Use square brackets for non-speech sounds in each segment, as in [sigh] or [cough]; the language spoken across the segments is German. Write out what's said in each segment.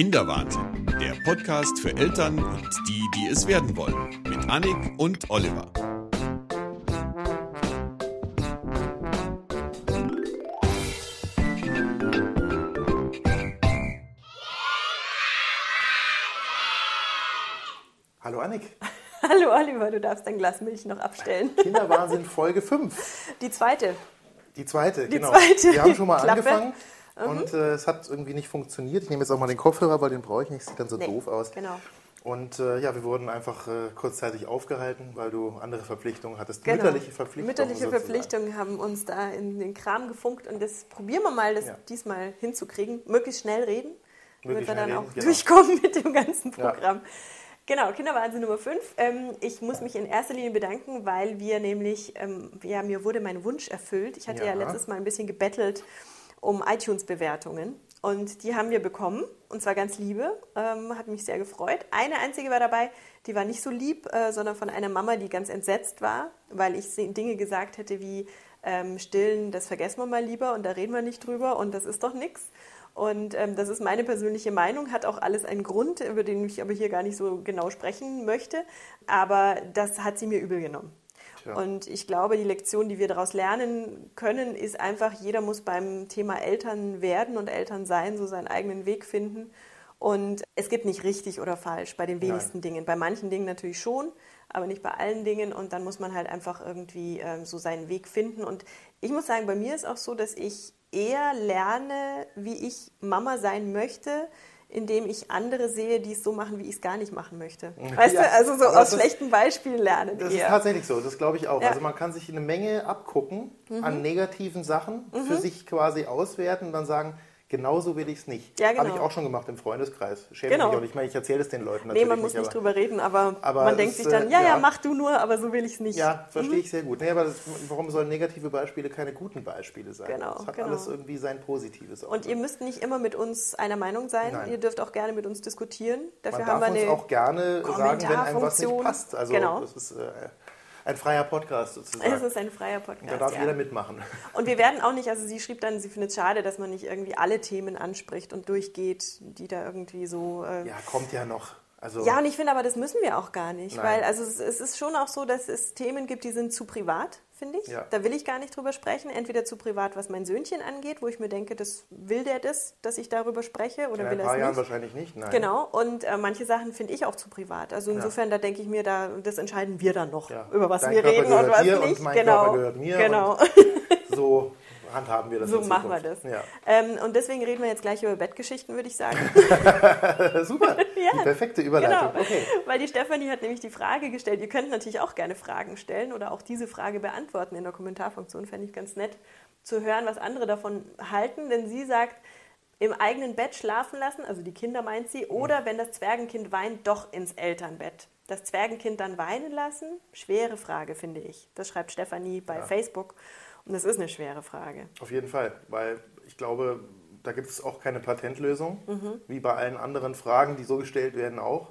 Kinderwahnsinn, der Podcast für Eltern und die, die es werden wollen, mit Annik und Oliver. Hallo Annik. [laughs] Hallo Oliver, du darfst dein Glas Milch noch abstellen. [laughs] Kinderwahnsinn Folge 5. Die zweite. Die zweite, Die genau. zweite Wir haben schon mal Klappe. angefangen und äh, es hat irgendwie nicht funktioniert. Ich nehme jetzt auch mal den Kopfhörer, weil den brauche ich nicht. Sieht dann so Nee, doof aus. genau. Und äh, ja, wir wurden einfach äh, kurzzeitig aufgehalten, weil du andere Verpflichtungen hattest. Genau. Mütterliche Verpflichtungen. Mütterliche sozusagen. Verpflichtungen haben uns da in den Kram gefunkt und das probieren wir mal, das Ja. diesmal hinzukriegen. Möglichst schnell reden, damit wir dann schnell auch reden, genau. durchkommen mit dem ganzen Ja. Programm. Genau, Kinderwahnsinn Nummer 5. Ähm, ich muss mich in erster Linie bedanken, weil wir nämlich, ähm, ja, mir wurde mein Wunsch erfüllt. Ich hatte ja, Ja. letztes Mal ein bisschen gebettelt um iTunes-Bewertungen und die haben wir bekommen und zwar ganz liebe, ähm, hat mich sehr gefreut. Eine einzige war dabei, die war nicht so lieb, äh, sondern von einer Mama, die ganz entsetzt war, weil ich Dinge gesagt hätte wie ähm, stillen, das vergessen wir mal lieber und da reden wir nicht drüber und das ist doch nichts. Und ähm, das ist meine persönliche Meinung, hat auch alles einen Grund, über den ich aber hier gar nicht so genau sprechen möchte. Aber das hat sie mir übel genommen. Tja. Und ich glaube, die Lektion, die wir daraus lernen können, ist einfach, jeder muss beim Thema Eltern werden und Eltern sein, so seinen eigenen Weg finden. Und es gibt nicht richtig oder falsch bei den wenigsten Dingen. Bei manchen Dingen natürlich schon, aber nicht bei allen Dingen. Und dann muss man halt einfach irgendwie ähm, so seinen Weg finden. Und ich muss sagen, bei mir ist auch so, dass ich eher lerne, wie ich Mama sein möchte, indem ich andere sehe, die es so machen, wie ich es gar nicht machen möchte. Weißt Ja, du, also so aus ist- schlechten Beispielen lernen Das ist eher. tatsächlich so, das glaube ich auch. Ja. Mhm. Also man kann sich eine Menge abgucken an negativen Sachen, für sich quasi auswerten und dann sagen, genauso will ich es nicht. Ja, genau. Habe ich auch schon gemacht im Freundeskreis. Schäme Genau. mich auch nicht. Ich meine, ich erzähle es den Leuten Nee, natürlich man muss nicht aber- drüber reden, aber, aber man denkt sich dann, äh, ja, ja, ja. mach du nur, aber so will ich es nicht. Ja, verstehe ich sehr gut. Nee, aber das, warum sollen negative Beispiele keine guten Beispiele sein? Genau, Es hat genau. alles irgendwie sein Positives. auch. Und ihr müsst nicht immer mit uns einer Meinung sein. Nein. Ihr dürft auch gerne mit uns diskutieren. Dafür Man haben darf wir uns eine auch gerne sagen, wenn einem was nicht passt. Also Genau. das ist äh, ein freier Podcast sozusagen. Es ist ein freier Podcast. da darf ja. jeder mitmachen. Und wir werden auch nicht, also sie schrieb dann, sie findet es schade, dass man nicht irgendwie alle Themen anspricht und durchgeht, die da irgendwie so. Äh, Ja, kommt ja noch. Also Ja, und ich finde aber, das müssen wir auch gar nicht, Nein. weil also es, es ist schon auch so, dass es Themen gibt, die sind zu privat, finde ich. Ja. Da will ich gar nicht drüber sprechen. Entweder zu privat, was mein Söhnchen angeht, wo ich mir denke, das will der das, dass ich darüber spreche oder in will ein er paar es Jahren nicht. wahrscheinlich nicht. Nein. Genau, und äh, manche Sachen finde ich auch zu privat. Also insofern, da denke ich mir, da, das entscheiden wir dann noch, Ja. über was Dein wir Körper reden und was nicht. und mein genau. Körper gehört mir Genau. [laughs] So handhaben wir das. So machen wir das. Ja. Ähm, und deswegen reden wir jetzt gleich über Bettgeschichten, würde ich sagen. [laughs] Super. [laughs] Ja, Die perfekte Überleitung. Genau, Okay. weil die Stefanie hat nämlich die Frage gestellt. Ihr könnt natürlich auch gerne Fragen stellen oder auch diese Frage beantworten in der Kommentarfunktion. Fände ich ganz nett zu hören, was andere davon halten. Denn sie sagt, im eigenen Bett schlafen lassen, also die Kinder meint sie, oder wenn das Zwergenkind weint, doch ins Elternbett. Das Zwergenkind dann weinen lassen? Schwere Frage, finde ich. Das schreibt Stefanie bei Facebook. Und das ist eine schwere Frage. Auf jeden Fall, weil ich glaube, da gibt es auch keine Patentlösung, wie bei allen anderen Fragen, die so gestellt werden auch.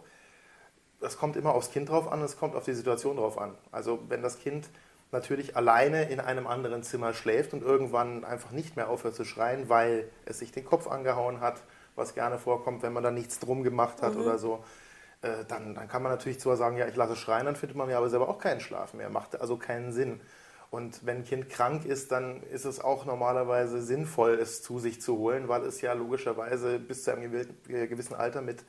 Das kommt immer aufs Kind drauf an, es kommt auf die Situation drauf an. Also wenn das Kind natürlich alleine in einem anderen Zimmer schläft und irgendwann einfach nicht mehr aufhört zu schreien, weil es sich den Kopf angehauen hat, was gerne vorkommt, wenn man da nichts drum gemacht hat oder so, äh, dann, dann kann man natürlich zwar sagen, ja, ich lasse schreien, dann findet man ja aber selber auch keinen Schlaf mehr, macht also keinen Sinn. Und wenn ein Kind krank ist, dann ist es auch normalerweise sinnvoll, es zu sich zu holen, weil es ja logischerweise bis zu einem äh, gewissen Alter mit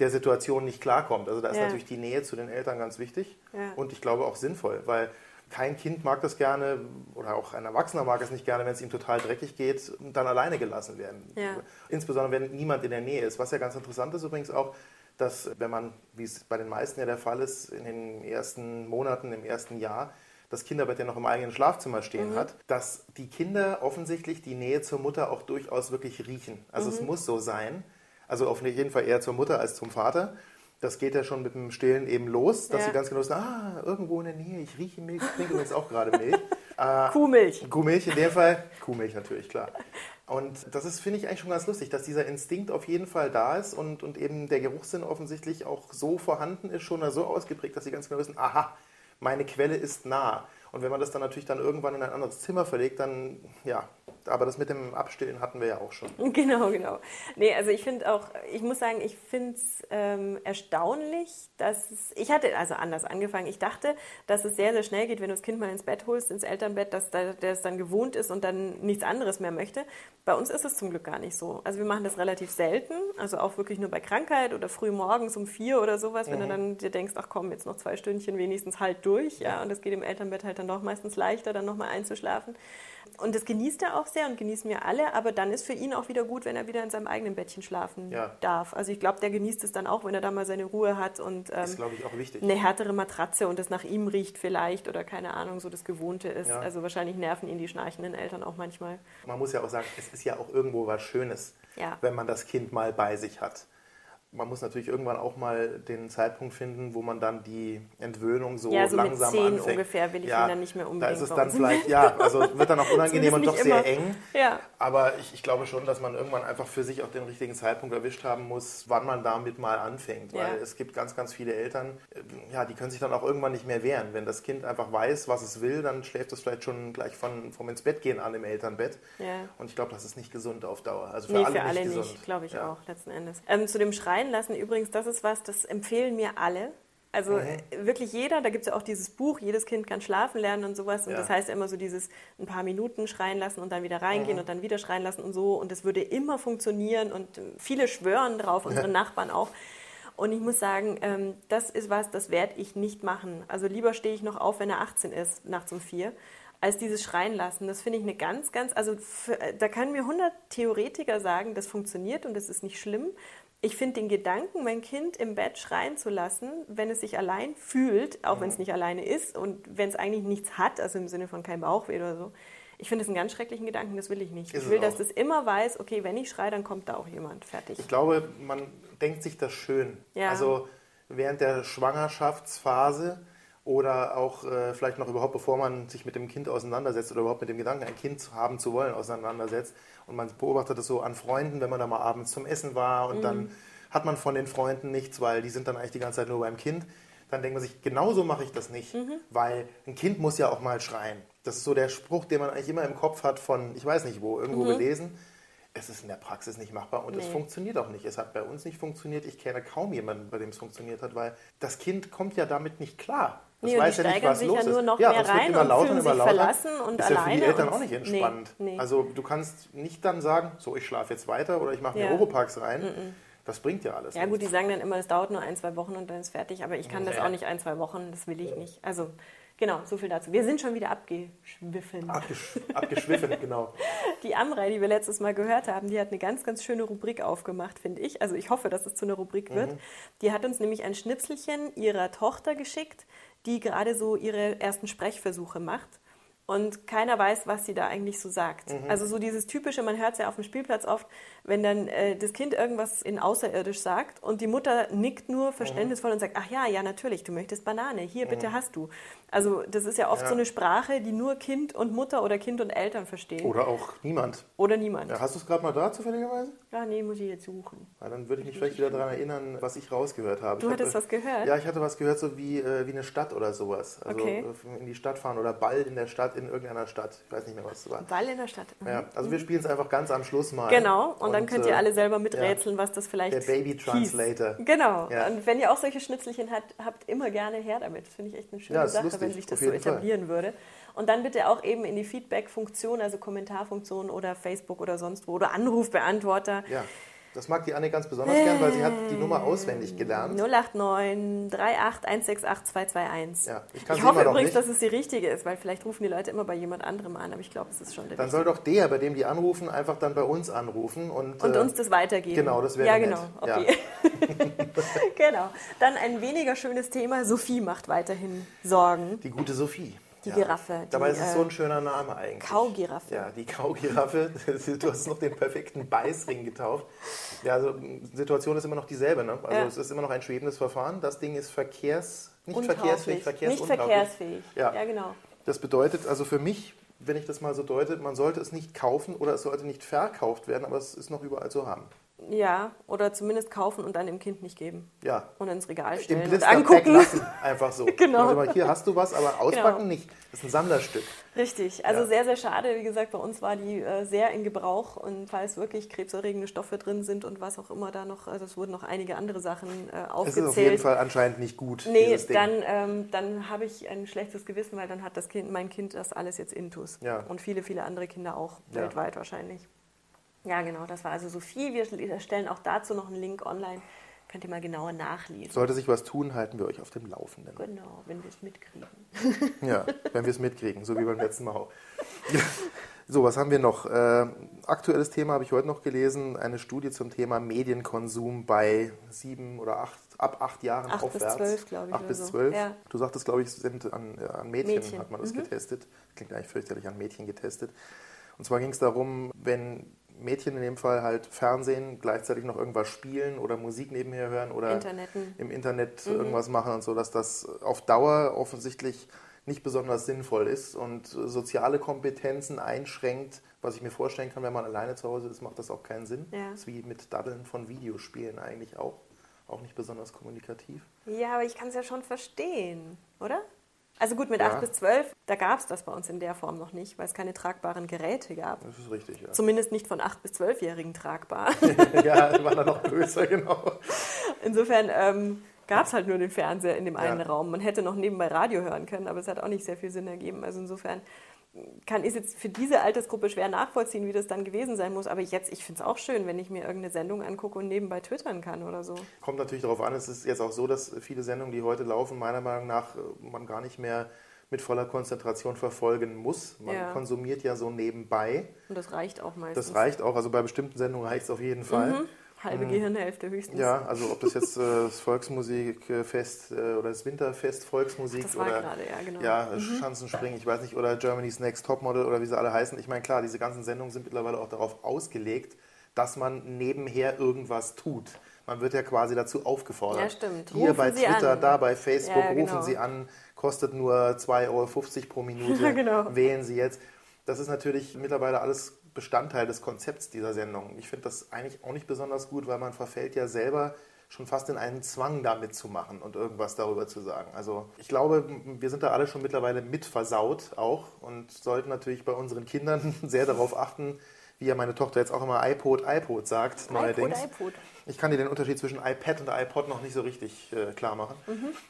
der Situation nicht klarkommt. Also da ist Ja. natürlich die Nähe zu den Eltern ganz wichtig Ja. und ich glaube auch sinnvoll, weil kein Kind mag das gerne oder auch ein Erwachsener mag es nicht gerne, wenn es ihm total dreckig geht und dann alleine gelassen werden. Ja. Insbesondere wenn niemand in der Nähe ist. Was ja ganz interessant ist übrigens auch, dass wenn man, wie es bei den meisten ja der Fall ist, in den ersten Monaten, im ersten Jahr, das Kinderbett ja noch im eigenen Schlafzimmer stehen hat, dass die Kinder offensichtlich die Nähe zur Mutter auch durchaus wirklich riechen. Also es muss so sein. Also auf jeden Fall eher zur Mutter als zum Vater. Das geht ja schon mit dem Stillen eben los, dass Ja. sie ganz genau wissen, ah, irgendwo in der Nähe, ich rieche Milch, ich trinke übrigens auch gerade Milch. Äh, [laughs] Kuhmilch. Kuhmilch in dem Fall. Kuhmilch natürlich, klar. Und das ist, finde ich, eigentlich schon ganz lustig, dass dieser Instinkt auf jeden Fall da ist und, und eben der Geruchssinn offensichtlich auch so vorhanden ist, schon so ausgeprägt, dass sie ganz genau wissen, aha, meine Quelle ist nah. Und wenn man das dann natürlich dann irgendwann in ein anderes Zimmer verlegt, dann ja, aber das mit dem Abstillen hatten wir ja auch schon. [laughs] Genau, genau. Nee, also ich finde auch, ich muss sagen, ich finde es ähm, erstaunlich, dass es, ich hatte also anders angefangen. Ich dachte, dass es sehr, sehr schnell geht, wenn du das Kind mal ins Bett holst, ins Elternbett, dass der, der es dann gewohnt ist und dann nichts anderes mehr möchte. Bei uns ist es zum Glück gar nicht so. Also wir machen das relativ selten, also auch wirklich nur bei Krankheit oder früh morgens um vier oder sowas, wenn mhm. du dann dir denkst, ach komm, jetzt noch zwei Stündchen wenigstens halt durch, ja, und das geht im Elternbett halt dann doch meistens leichter, dann nochmal einzuschlafen. Und das genießt er auch sehr und genießen wir alle, aber dann ist für ihn auch wieder gut, wenn er wieder in seinem eigenen Bettchen schlafen ja. darf. Also ich glaube, der genießt es dann auch, wenn er da mal seine Ruhe hat und ähm, ist, ich, auch wichtig. eine härtere Matratze und das nach ihm riecht vielleicht oder keine Ahnung, so das Gewohnte ist. Ja. Also wahrscheinlich nerven ihn die schnarchenden Eltern auch manchmal. Man muss ja auch sagen, es ist ja auch irgendwo was Schönes, ja. wenn man das Kind mal bei sich hat man muss natürlich irgendwann auch mal den Zeitpunkt finden, wo man dann die Entwöhnung so, ja, so langsam mit 10 anfängt. ungefähr will ich ja, ihn dann nicht mehr unbedingt. Da ist es dann vielleicht, ja, also wird dann auch [laughs] unangenehm und doch immer. sehr eng. Ja. Aber ich, ich, glaube schon, dass man irgendwann einfach für sich auch den richtigen Zeitpunkt erwischt haben muss, wann man damit mal anfängt. Weil ja. es gibt ganz, ganz viele Eltern, äh, ja, die können sich dann auch irgendwann nicht mehr wehren. Wenn das Kind einfach weiß, was es will, dann schläft es vielleicht schon gleich von, vom ins Bett gehen an im Elternbett. Und ich glaube, das ist nicht gesund auf Dauer. Also für nee, alle für alle nicht, nicht glaube ich auch, letzten Endes. Ähm, zu dem Schreien lassen übrigens, das ist was, das empfehlen mir alle. Also mhm. wirklich jeder, da gibt es ja auch dieses Buch, jedes Kind kann schlafen lernen und sowas. Und ja. das heißt ja immer so dieses ein paar Minuten schreien lassen und dann wieder reingehen mhm. und dann wieder schreien lassen und so. Und das würde immer funktionieren und viele schwören drauf, unsere Nachbarn auch. Und ich muss sagen, ähm, das ist was, das werde ich nicht machen. Also lieber stehe ich noch auf, wenn er 18 ist, nachts um vier, als dieses Schreien lassen. Das finde ich eine ganz, ganz, also für, da können mir 100 Theoretiker sagen, das funktioniert und das ist nicht schlimm ich finde den Gedanken, mein Kind im Bett schreien zu lassen, wenn es sich allein fühlt, auch mhm. wenn es nicht alleine ist und wenn es eigentlich nichts hat, also im Sinne von kein Bauchweh oder so, ich finde das einen ganz schrecklichen Gedanken, das will ich nicht. Ist ich will, dass das immer weiß, okay, wenn ich schreie, dann kommt da auch jemand, fertig. Ich glaube, man denkt sich das schön. Ja. Also während der Schwangerschaftsphase oder auch äh, vielleicht noch überhaupt, bevor man sich mit dem Kind auseinandersetzt oder überhaupt mit dem Gedanken, ein Kind haben zu wollen, auseinandersetzt. Und man beobachtet das so an Freunden, wenn man da mal abends zum Essen war und mhm. dann hat man von den Freunden nichts, weil die sind dann eigentlich die ganze Zeit nur beim Kind. Dann denkt man sich, genauso mache ich das nicht, mhm. weil ein Kind muss ja auch mal schreien. Das ist so der Spruch, den man eigentlich immer im Kopf hat von, ich weiß nicht wo, irgendwo mhm. gelesen. Es ist in der Praxis nicht machbar und nee. es funktioniert auch nicht. Es hat bei uns nicht funktioniert. Ich kenne kaum jemanden, bei dem es funktioniert hat, weil das Kind kommt ja damit nicht klar. Das nee, weiß ja nicht, was sich los ja nur noch ist. Ja, mehr rein immer lauter, und fühlen sich verlassen und ist alleine. Ist ja für die Eltern auch nicht entspannt. Nee, nee. Also du kannst nicht dann sagen, so ich schlafe jetzt weiter oder ich mache mir ja. Oropax rein. Mm Das bringt ja alles. Ja gut, die sagen dann immer, es dauert nur ein, zwei Wochen und dann ist fertig. Aber ich kann das auch nicht ein, zwei Wochen, das will ich nicht. Also Genau, so viel dazu. Wir sind schon wieder abgeschwiffen. Abgesch abgeschwiffen, [laughs] genau. Die Amrei, die wir letztes Mal gehört haben, die hat eine ganz, ganz schöne Rubrik aufgemacht, finde ich. Also ich hoffe, dass es zu einer Rubrik wird. Mhm. Die hat uns nämlich ein Schnipselchen ihrer Tochter geschickt, die gerade so ihre ersten Sprechversuche macht und keiner weiß, was sie da eigentlich so sagt. Mhm. Also so dieses typische, man hört es ja auf dem Spielplatz oft, wenn dann äh, das Kind irgendwas in Außerirdisch sagt und die Mutter nickt nur verständnisvoll mhm. und sagt, ach ja, ja natürlich, du möchtest Banane, hier bitte mhm. hast du. Also das ist ja oft ja. so eine Sprache, die nur Kind und Mutter oder Kind und Eltern verstehen. Oder auch niemand. Oder niemand. Ja, hast du es gerade mal da zufälligerweise? Ja, nee, muss ich jetzt suchen. Ja, dann würde ich mich vielleicht wieder daran erinnern, was ich rausgehört habe. Du ich hattest hatte, was gehört? Ja, ich hatte was gehört, so wie, äh, wie eine Stadt oder sowas. Also okay. Äh, in die Stadt fahren oder Ball in der Stadt, in irgendeiner Stadt. Ich weiß nicht mehr, was es war. Ball in der Stadt. Mhm. Ja, also wir spielen es einfach ganz am Schluss mal. Genau, und, und dann könnt ihr äh, alle selber miträtseln, was das vielleicht Der Baby Translator. Hieß. Genau. Und wenn ihr auch solche Schnipselchen habt, habt immer gerne her damit. Das finde ich echt eine schöne Sache, wenn sich das so etablieren würde. Und dann bitte auch eben in die Feedback-Funktion, also Kommentarfunktion oder Facebook oder sonst wo oder Anrufbeantworter. Ja. Das mag die Anne ganz besonders gern, weil sie hat die Nummer auswendig gelernt. 089 38 168 221. Ja, ich kann ich hoffe übrigens, dass es die richtige ist, weil vielleicht rufen die Leute immer bei jemand anderem an, aber ich glaube, es ist schon der Dann richtige. soll doch der, bei dem die anrufen, einfach dann bei uns anrufen und, und äh, uns das weitergeben. Genau, das wäre Ja, genau. Nett. Okay. Ja. [laughs] genau. Dann ein weniger schönes Thema. Sophie macht weiterhin Sorgen. Die gute Sophie. Die ja. Giraffe. Die, Dabei ist es so ein äh, schöner Name eigentlich. Kaugiraffe. Ja, die Kaugiraffe. [laughs] du hast noch den perfekten Beißring getauft. Ja, also die Situation ist immer noch dieselbe. Ne? Also ja. es ist immer noch ein schwebendes Verfahren. Das Ding ist verkehrs, nicht verkehrsfähig, verkehrsuntauglich. Nicht verkehrsfähig. Ja. ja, genau. Das bedeutet also für mich, wenn ich das mal so deute, man sollte es nicht kaufen oder es sollte nicht verkauft werden, aber es ist noch überall zu haben. Ja, oder zumindest kaufen und dann dem Kind nicht geben. Ja. Und ins Regal Im stellen und Blisterpack angucken. lassen, einfach so. [laughs] Genau. Und immer, hier hast du was, aber [laughs] auspacken Genau. nicht. Das ist ein Sammlerstück. Richtig, also Ja. sehr, sehr schade. Wie gesagt, bei uns war die äh, sehr in Gebrauch und falls wirklich krebserregende Stoffe drin sind und was auch immer da noch, also es wurden noch einige andere Sachen äh, Es ist aufgezählt. auf jeden Fall anscheinend nicht gut. Nee, dann, ähm, dann habe ich ein schlechtes Gewissen, weil dann hat das Kind, mein Kind das alles jetzt intus. Ja. Und viele, viele andere Kinder auch, Ja. weltweit wahrscheinlich. Ja, genau, das war also Sophie. Wir stellen auch dazu noch einen Link online. Könnt ihr mal genauer nachlesen. Sollte sich was tun, halten wir euch auf dem Laufenden. Genau, wenn wir es mitkriegen. [laughs] Ja, wenn wir es mitkriegen, so wie beim letzten Mal. [laughs] So, was haben wir noch? Äh, aktuelles Thema habe ich heute noch gelesen, eine Studie zum Thema Medienkonsum bei sieben oder acht, ab acht Jahren Acht bis aufwärts. zwölf, glaube ich, Acht bis so. zwölf. Ja. Du sagtest, glaube ich, sind an, äh, an Mädchen, Mädchen. hat man das Mhm. getestet. Klingt eigentlich fürchterlich, an Mädchen getestet. Und zwar ging es darum, wenn Mädchen in dem Fall halt Fernsehen, gleichzeitig noch irgendwas spielen oder Musik nebenher hören oder Internetten. im Internet Mhm. irgendwas machen und so, dass das auf Dauer offensichtlich nicht besonders sinnvoll ist und soziale Kompetenzen einschränkt, was ich mir vorstellen kann, wenn man alleine zu Hause ist, macht das auch keinen Sinn. Ja. Das ist wie mit Daddeln von Videospielen eigentlich auch. Auch nicht besonders kommunikativ. Ja, aber ich kann es ja schon verstehen, oder? Also gut, mit Ja. 8 bis 12, da gab es das bei uns in der Form noch nicht, weil es keine tragbaren Geräte gab. Das ist richtig, ja. Zumindest nicht von 8 bis 12-Jährigen tragbar. [laughs] ja, war dann noch größer, genau. Insofern ähm, gab es halt nur den Fernseher in dem Ja. einen Raum. Man hätte noch nebenbei Radio hören können, aber es hat auch nicht sehr viel Sinn ergeben. Also insofern kann ich jetzt für diese Altersgruppe schwer nachvollziehen, wie das dann gewesen sein muss. Aber jetzt, ich finde es auch schön, wenn ich mir irgendeine Sendung angucke und nebenbei twittern kann oder so. Kommt natürlich darauf an, es ist jetzt auch so, dass viele Sendungen, die heute laufen, meiner Meinung nach äh, man gar nicht mehr mit voller Konzentration verfolgen muss. Man Ja. konsumiert ja so nebenbei. Und das reicht auch meistens. Das reicht auch, also bei bestimmten Sendungen reicht es auf jeden Fall. Mhm. Halbe Gehirnhälfte höchstens. Ja, also ob das jetzt äh, das Volksmusikfest äh, oder das Winterfest Volksmusik war oder gerade, ja, genau. ja, Schanzenspringen, ich weiß nicht, oder Germany's Next Topmodel oder wie sie alle heißen. Ich meine, klar, diese ganzen Sendungen sind mittlerweile auch darauf ausgelegt, dass man nebenher irgendwas tut. Man wird ja quasi dazu aufgefordert. Ja, stimmt. Hier Rufen bei Sie Twitter, an. da bei Facebook, Ja, genau. rufen Sie an, kostet nur 2,50 Euro pro [laughs] Minute, genau. wählen Sie jetzt. Das ist natürlich mittlerweile alles Bestandteil des Konzepts dieser Sendung. Ich finde das eigentlich auch nicht besonders gut, weil man verfällt ja selber schon fast in einen Zwang, da mitzumachen und irgendwas darüber zu sagen. Also ich glaube, wir sind da alle schon mittlerweile mit versaut auch und sollten natürlich bei unseren Kindern [laughs] sehr darauf achten, wie ja meine Tochter jetzt auch immer iPod, iPod sagt neuerdings. iPod. Ich kann dir den Unterschied zwischen iPad und iPod noch nicht so richtig äh, klar machen.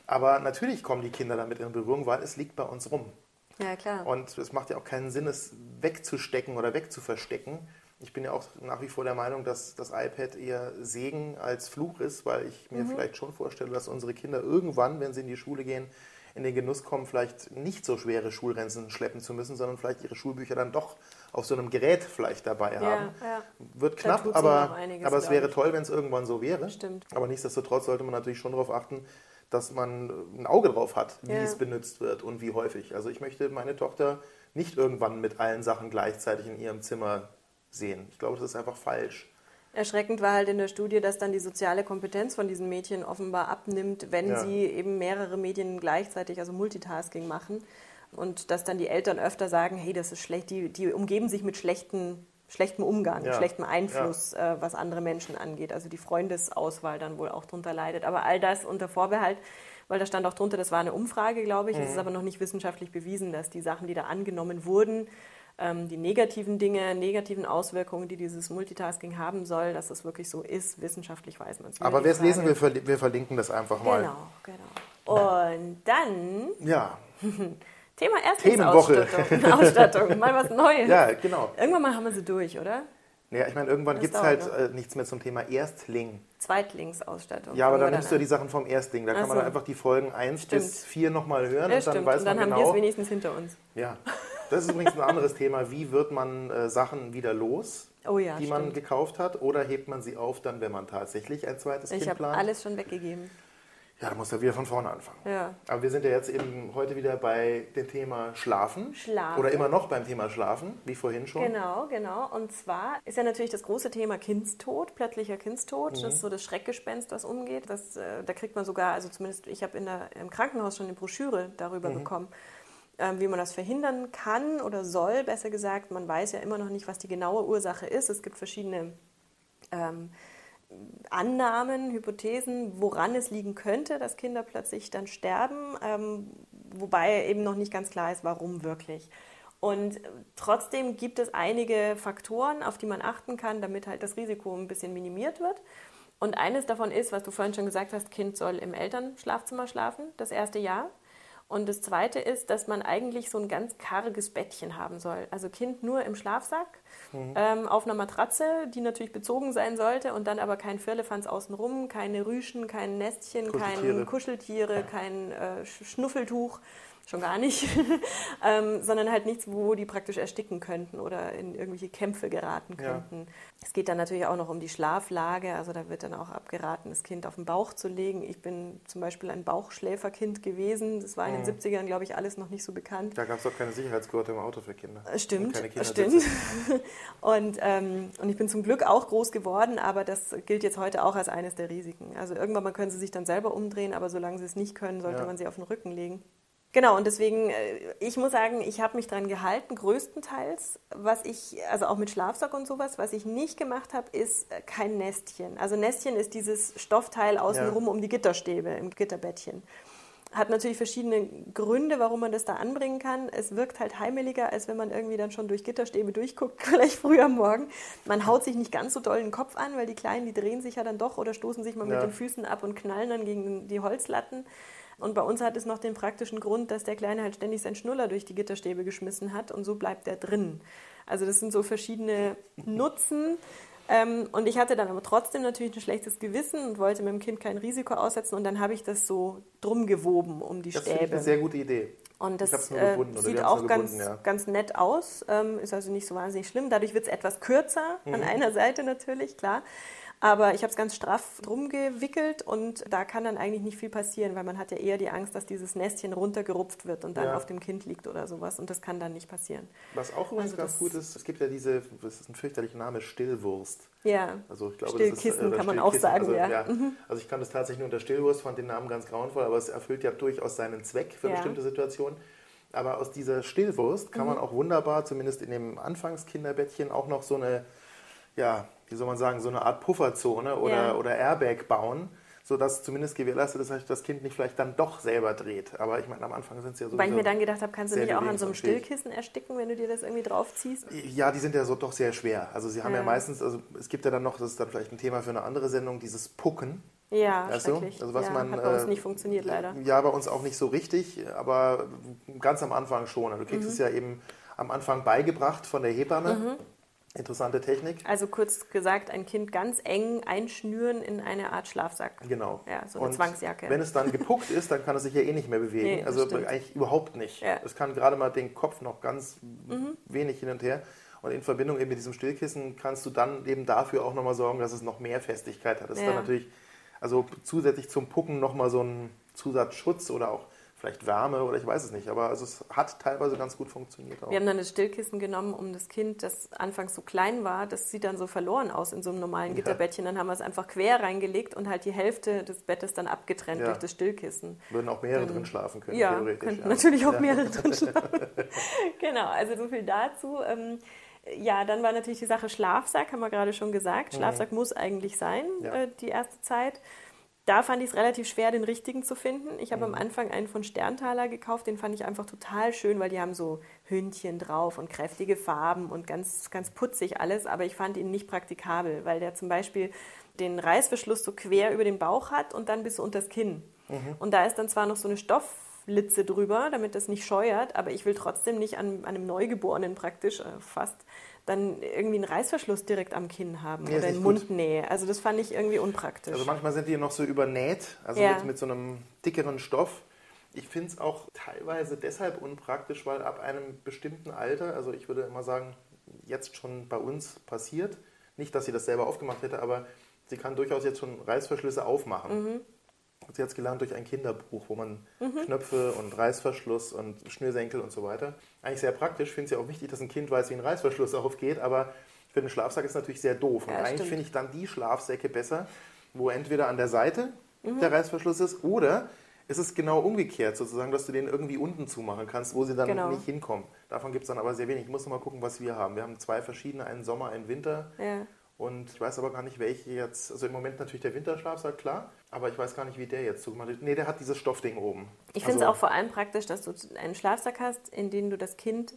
Aber natürlich kommen die Kinder damit in Berührung, weil es liegt bei uns rum. Ja, klar. Und es macht ja auch keinen Sinn, es wegzustecken oder wegzuverstecken. Ich bin ja auch nach wie vor der Meinung, dass das iPad eher Segen als Fluch ist, weil ich mir vielleicht schon vorstelle, dass unsere Kinder irgendwann, wenn sie in die Schule gehen, in den Genuss kommen, vielleicht nicht so schwere Schulrenzen schleppen zu müssen, sondern vielleicht ihre Schulbücher dann doch auf so einem Gerät vielleicht dabei haben. ja. Wird Da knapp, aber, einiges, aber es wäre toll, wenn es irgendwann so wäre. Stimmt. Aber nichtsdestotrotz sollte man natürlich schon darauf achten, dass man ein Auge drauf hat, wie Ja. es benutzt wird und wie häufig. Also ich möchte meine Tochter nicht irgendwann mit allen Sachen gleichzeitig in ihrem Zimmer sehen. Ich glaube, das ist einfach falsch. Erschreckend war halt in der Studie, dass dann die soziale Kompetenz von diesen Mädchen offenbar abnimmt, wenn Ja. sie eben mehrere Medien gleichzeitig, also Multitasking machen. Und dass dann die Eltern öfter sagen, hey, das ist schlecht, die, die umgeben sich mit schlechten, schlechtem Umgang, Ja. schlechtem Einfluss, äh, was andere Menschen angeht. Also die Freundesauswahl dann wohl auch drunter leidet. Aber all das unter Vorbehalt, weil da stand auch drunter, das war eine Umfrage, glaube ich. Es ist Mhm. aber noch nicht wissenschaftlich bewiesen, dass die Sachen, die da angenommen wurden, ähm, die negativen Dinge, negativen Auswirkungen, die dieses Multitasking haben soll, dass das wirklich so ist. Wissenschaftlich weiß man es. Aber wer es lesen will, verli- wir verlinken das einfach mal. Genau, genau. Und dann Ja, [laughs] Thema Themenwoche. Erstlingsausstattung. Ausstattung, [laughs] mal was Neues. ja, genau. Irgendwann mal haben wir sie durch, oder? Ja, ich meine, irgendwann gibt es halt äh, nichts mehr zum Thema Erstling. Zweitlingsausstattung. Ja, aber dann wir nimmst du ja die. Sachen vom Erstling. Da Ach kann man so. dann einfach die Folgen 1 Stimmt. bis 4 nochmal hören Ja, und dann stimmt. weiß Und man dann haben wir genau. es wenigstens hinter uns. Ja, das ist übrigens ein anderes Thema. Wie wird man äh, Sachen wieder los, Oh ja, die man stimmt. gekauft hat? Oder hebt man sie auf dann, wenn man tatsächlich ein zweites Ich Kind habe plant? alles schon weggegeben. Ja, dann muss er wieder von vorne anfangen. Ja. Aber wir sind ja jetzt eben heute wieder bei dem Thema Schlafen. Schlafen. Oder immer noch beim Thema Schlafen, wie vorhin schon. Genau, genau. Und zwar ist ja natürlich das große Thema Kindstod, plötzlicher Kindstod. Mhm. Das ist so das Schreckgespenst, was umgeht. Das, äh, da kriegt man sogar, also zumindest ich habe in der, im Krankenhaus schon eine Broschüre darüber Mhm. bekommen, ähm, wie man das verhindern kann oder soll, besser gesagt. Man weiß ja immer noch nicht, was die genaue Ursache ist. Es gibt verschiedene ähm, Annahmen, Hypothesen, woran es liegen könnte, dass Kinder plötzlich dann sterben, ähm, wobei eben noch nicht ganz klar ist, warum wirklich. Und trotzdem gibt es einige Faktoren, auf die man achten kann, damit halt das Risiko ein bisschen minimiert wird. Und eines davon ist, was du vorhin schon gesagt hast, Kind soll im Elternschlafzimmer schlafen, das erste Jahr. Und das zweite ist, dass man eigentlich so ein ganz karges Bettchen haben soll. Also Kind nur im Schlafsack, mhm. ähm, auf einer Matratze, die natürlich bezogen sein sollte und dann aber kein Firlefanz außenrum, keine Rüschen, kein Nestchen, Kuscheltiere. kein Kuscheltiere, kein äh, Schnuffeltuch schon gar nicht, [laughs] ähm, sondern halt nichts, wo die praktisch ersticken könnten oder in irgendwelche Kämpfe geraten könnten. Ja. Es geht dann natürlich auch noch um die Schlaflage, also da wird dann auch abgeraten, das Kind auf den Bauch zu legen. Ich bin zum Beispiel ein Bauchschläferkind gewesen, das war in mhm. den 70ern, glaube ich, alles noch nicht so bekannt. Da gab es auch keine Sicherheitsgurte im Auto für Kinder. Äh, stimmt, stimmt. [laughs] und, ähm, und ich bin zum Glück auch groß geworden, aber das gilt jetzt heute auch als eines der Risiken. Also irgendwann können sie sich dann selber umdrehen, aber solange sie es nicht können, sollte ja. man sie auf den Rücken legen. Genau, und deswegen, äh, ich muss sagen, ich habe mich dran gehalten, größtenteils. Was ich, also auch mit Schlafsack und sowas, was ich nicht gemacht habe, ist äh, kein Nestchen. Also Nestchen ist dieses Stoffteil außenrum ja. um die Gitterstäbe im Gitterbettchen. Hat natürlich verschiedene Gründe, warum man das da anbringen kann. Es wirkt halt heimeliger, als wenn man irgendwie dann schon durch Gitterstäbe durchguckt, [laughs] vielleicht früh am Morgen. Man haut sich nicht ganz so doll den Kopf an, weil die Kleinen, die drehen sich ja dann doch oder stoßen sich mal ja. mit den Füßen ab und knallen dann gegen die Holzlatten. Und bei uns hat es noch den praktischen Grund, dass der Kleine halt ständig seinen Schnuller durch die Gitterstäbe geschmissen hat und so bleibt er drin. Also das sind so verschiedene Nutzen. Ähm, und ich hatte dann aber trotzdem natürlich ein schlechtes Gewissen und wollte meinem Kind kein Risiko aussetzen und dann habe ich das so drum gewoben um die das Stäbe. Das ist eine sehr gute Idee. Und das äh, sieht auch ganz, ja. ganz nett aus, ähm, ist also nicht so wahnsinnig schlimm. Dadurch wird es etwas kürzer mhm. an einer Seite natürlich, klar. Aber ich habe es ganz straff drum gewickelt und da kann dann eigentlich nicht viel passieren, weil man hat ja eher die Angst, dass dieses Nestchen runtergerupft wird und dann ja. auf dem Kind liegt oder sowas. Und das kann dann nicht passieren. Was auch übrigens also ganz gut ist, es gibt ja diese, das ist ein fürchterlicher Name, Stillwurst. Ja. Also ich glaube, Stillkissen ist, äh, kann man auch sagen, also, ja. ja. Mhm. Also ich kann das tatsächlich nur unter Stillwurst, fand den Namen ganz grauenvoll, aber es erfüllt ja durchaus seinen Zweck für ja. bestimmte Situationen. Aber aus dieser Stillwurst kann mhm. man auch wunderbar, zumindest in dem Anfangskinderbettchen, auch noch so eine ja, wie soll man sagen, so eine Art Pufferzone oder, ja. oder Airbag bauen, sodass zumindest gewährleistet ist, dass das Kind nicht vielleicht dann doch selber dreht. Aber ich meine, am Anfang sind es ja so. Weil ich mir dann gedacht habe, kannst du nicht auch an so einem Stillkissen ersticken, wenn du dir das irgendwie draufziehst? Ja, die sind ja so doch sehr schwer. Also sie haben ja, ja meistens, also es gibt ja dann noch, das ist dann vielleicht ein Thema für eine andere Sendung, dieses Pucken. Ja, weißt. Du? Also was ja, man, hat bei uns äh, nicht funktioniert leider. Ja, bei uns auch nicht so richtig, aber ganz am Anfang schon. Also du kriegst mhm. es ja eben am Anfang beigebracht von der Hebamme. Mhm. Interessante Technik. Also kurz gesagt, ein Kind ganz eng einschnüren in eine Art Schlafsack. Genau. Ja, so eine und Zwangsjacke. Wenn es dann gepuckt ist, dann kann es sich ja eh nicht mehr bewegen. Nee, also stimmt. eigentlich überhaupt nicht. Ja. Es kann gerade mal den Kopf noch ganz mhm. wenig hin und her. Und in Verbindung eben mit diesem Stillkissen kannst du dann eben dafür auch nochmal sorgen, dass es noch mehr Festigkeit hat. Das ja. ist dann natürlich, also zusätzlich zum Pucken nochmal so ein Zusatzschutz oder auch vielleicht Wärme oder ich weiß es nicht. Aber also es hat teilweise ganz gut funktioniert. Auch. Wir haben dann das Stillkissen genommen, um das Kind, das anfangs so klein war, das sieht dann so verloren aus in so einem normalen Gitterbettchen. Dann haben wir es einfach quer reingelegt und halt die Hälfte des Bettes dann abgetrennt ja. durch das Stillkissen. Würden auch mehrere dann, drin schlafen können, ja, könnten ja. natürlich auch mehrere [laughs] drin schlafen. [laughs] genau, also so viel dazu. Ähm, ja, dann war natürlich die Sache Schlafsack, haben wir gerade schon gesagt. Mhm. Schlafsack mhm. muss eigentlich sein, äh, die erste Zeit da fand ich es relativ schwer, den richtigen zu finden. Ich habe mhm. am Anfang einen von Sterntaler gekauft, den fand ich einfach total schön, weil die haben so Hündchen drauf und kräftige Farben und ganz, ganz putzig alles, aber ich fand ihn nicht praktikabel, weil der zum Beispiel den Reißverschluss so quer über den Bauch hat und dann bis unter das Kinn. Mhm. Und da ist dann zwar noch so eine Stofflitze drüber, damit das nicht scheuert, aber ich will trotzdem nicht an, an einem Neugeborenen praktisch äh, fast dann irgendwie einen Reißverschluss direkt am Kinn haben nee, oder in Mundnähe. Also das fand ich irgendwie unpraktisch. Also manchmal sind die noch so übernäht, also ja. mit, mit so einem dickeren Stoff. Ich finde es auch teilweise deshalb unpraktisch, weil ab einem bestimmten Alter, also ich würde immer sagen, jetzt schon bei uns passiert, nicht, dass sie das selber aufgemacht hätte, aber sie kann durchaus jetzt schon Reißverschlüsse aufmachen. Mhm hat sie jetzt gelernt durch ein Kinderbuch, wo man mhm. Knöpfe und Reißverschluss und Schnürsenkel und so weiter. Eigentlich sehr praktisch. Ich finde es ja auch wichtig, dass ein Kind weiß, wie ein Reißverschluss [laughs] aufgeht, aber für den Schlafsack ist es natürlich sehr doof. Und ja, eigentlich finde ich dann die Schlafsäcke besser, wo entweder an der Seite mhm. der Reißverschluss ist oder es ist genau umgekehrt, sozusagen, dass du den irgendwie unten zumachen kannst, wo sie dann genau. nicht hinkommen. Davon gibt es dann aber sehr wenig. Ich muss noch mal gucken, was wir haben. Wir haben zwei verschiedene, einen Sommer, einen Winter. Ja. Und ich weiß aber gar nicht, welche jetzt, also im Moment natürlich der Winterschlafsack, klar, aber ich weiß gar nicht, wie der jetzt zugemacht ist. Nee, der hat dieses Stoffding oben. Ich finde es also, auch vor allem praktisch, dass du einen Schlafsack hast, in den du das Kind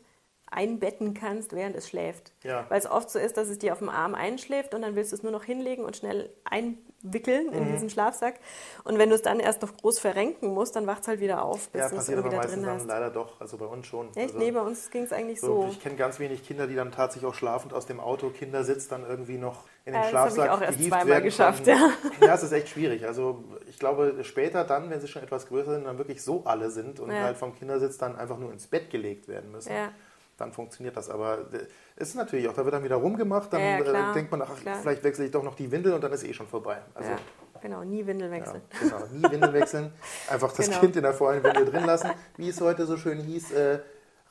einbetten kannst, während es schläft. Ja. Weil es oft so ist, dass es dir auf dem Arm einschläft und dann willst du es nur noch hinlegen und schnell ein wickeln in mhm. diesen Schlafsack. Und wenn du es dann erst noch groß verrenken musst, dann wacht es halt wieder auf, bis ja, du es wieder drin hast. leider doch, also bei uns schon. Echt? Also, nee, bei uns ging es eigentlich so. so. Ich kenne ganz wenig Kinder, die dann tatsächlich auch schlafend aus dem Auto, Kindersitz dann irgendwie noch in den ja, Schlafsack das ich auch erst zweimal geschafft, ja. Ja, es ist echt schwierig. Also ich glaube, später dann, wenn sie schon etwas größer sind, dann wirklich so alle sind und ja. halt vom Kindersitz dann einfach nur ins Bett gelegt werden müssen. Ja dann funktioniert das. Aber äh, ist natürlich auch, da wird dann wieder rumgemacht, dann ja, äh, denkt man, ach, klar. vielleicht wechsle ich doch noch die Windel und dann ist eh schon vorbei. Also, ja. Genau, nie Windel wechseln. Ja, genau, nie Windel wechseln. Einfach das genau. Kind in der vollen Windel drin lassen, wie es heute so schön hieß, äh,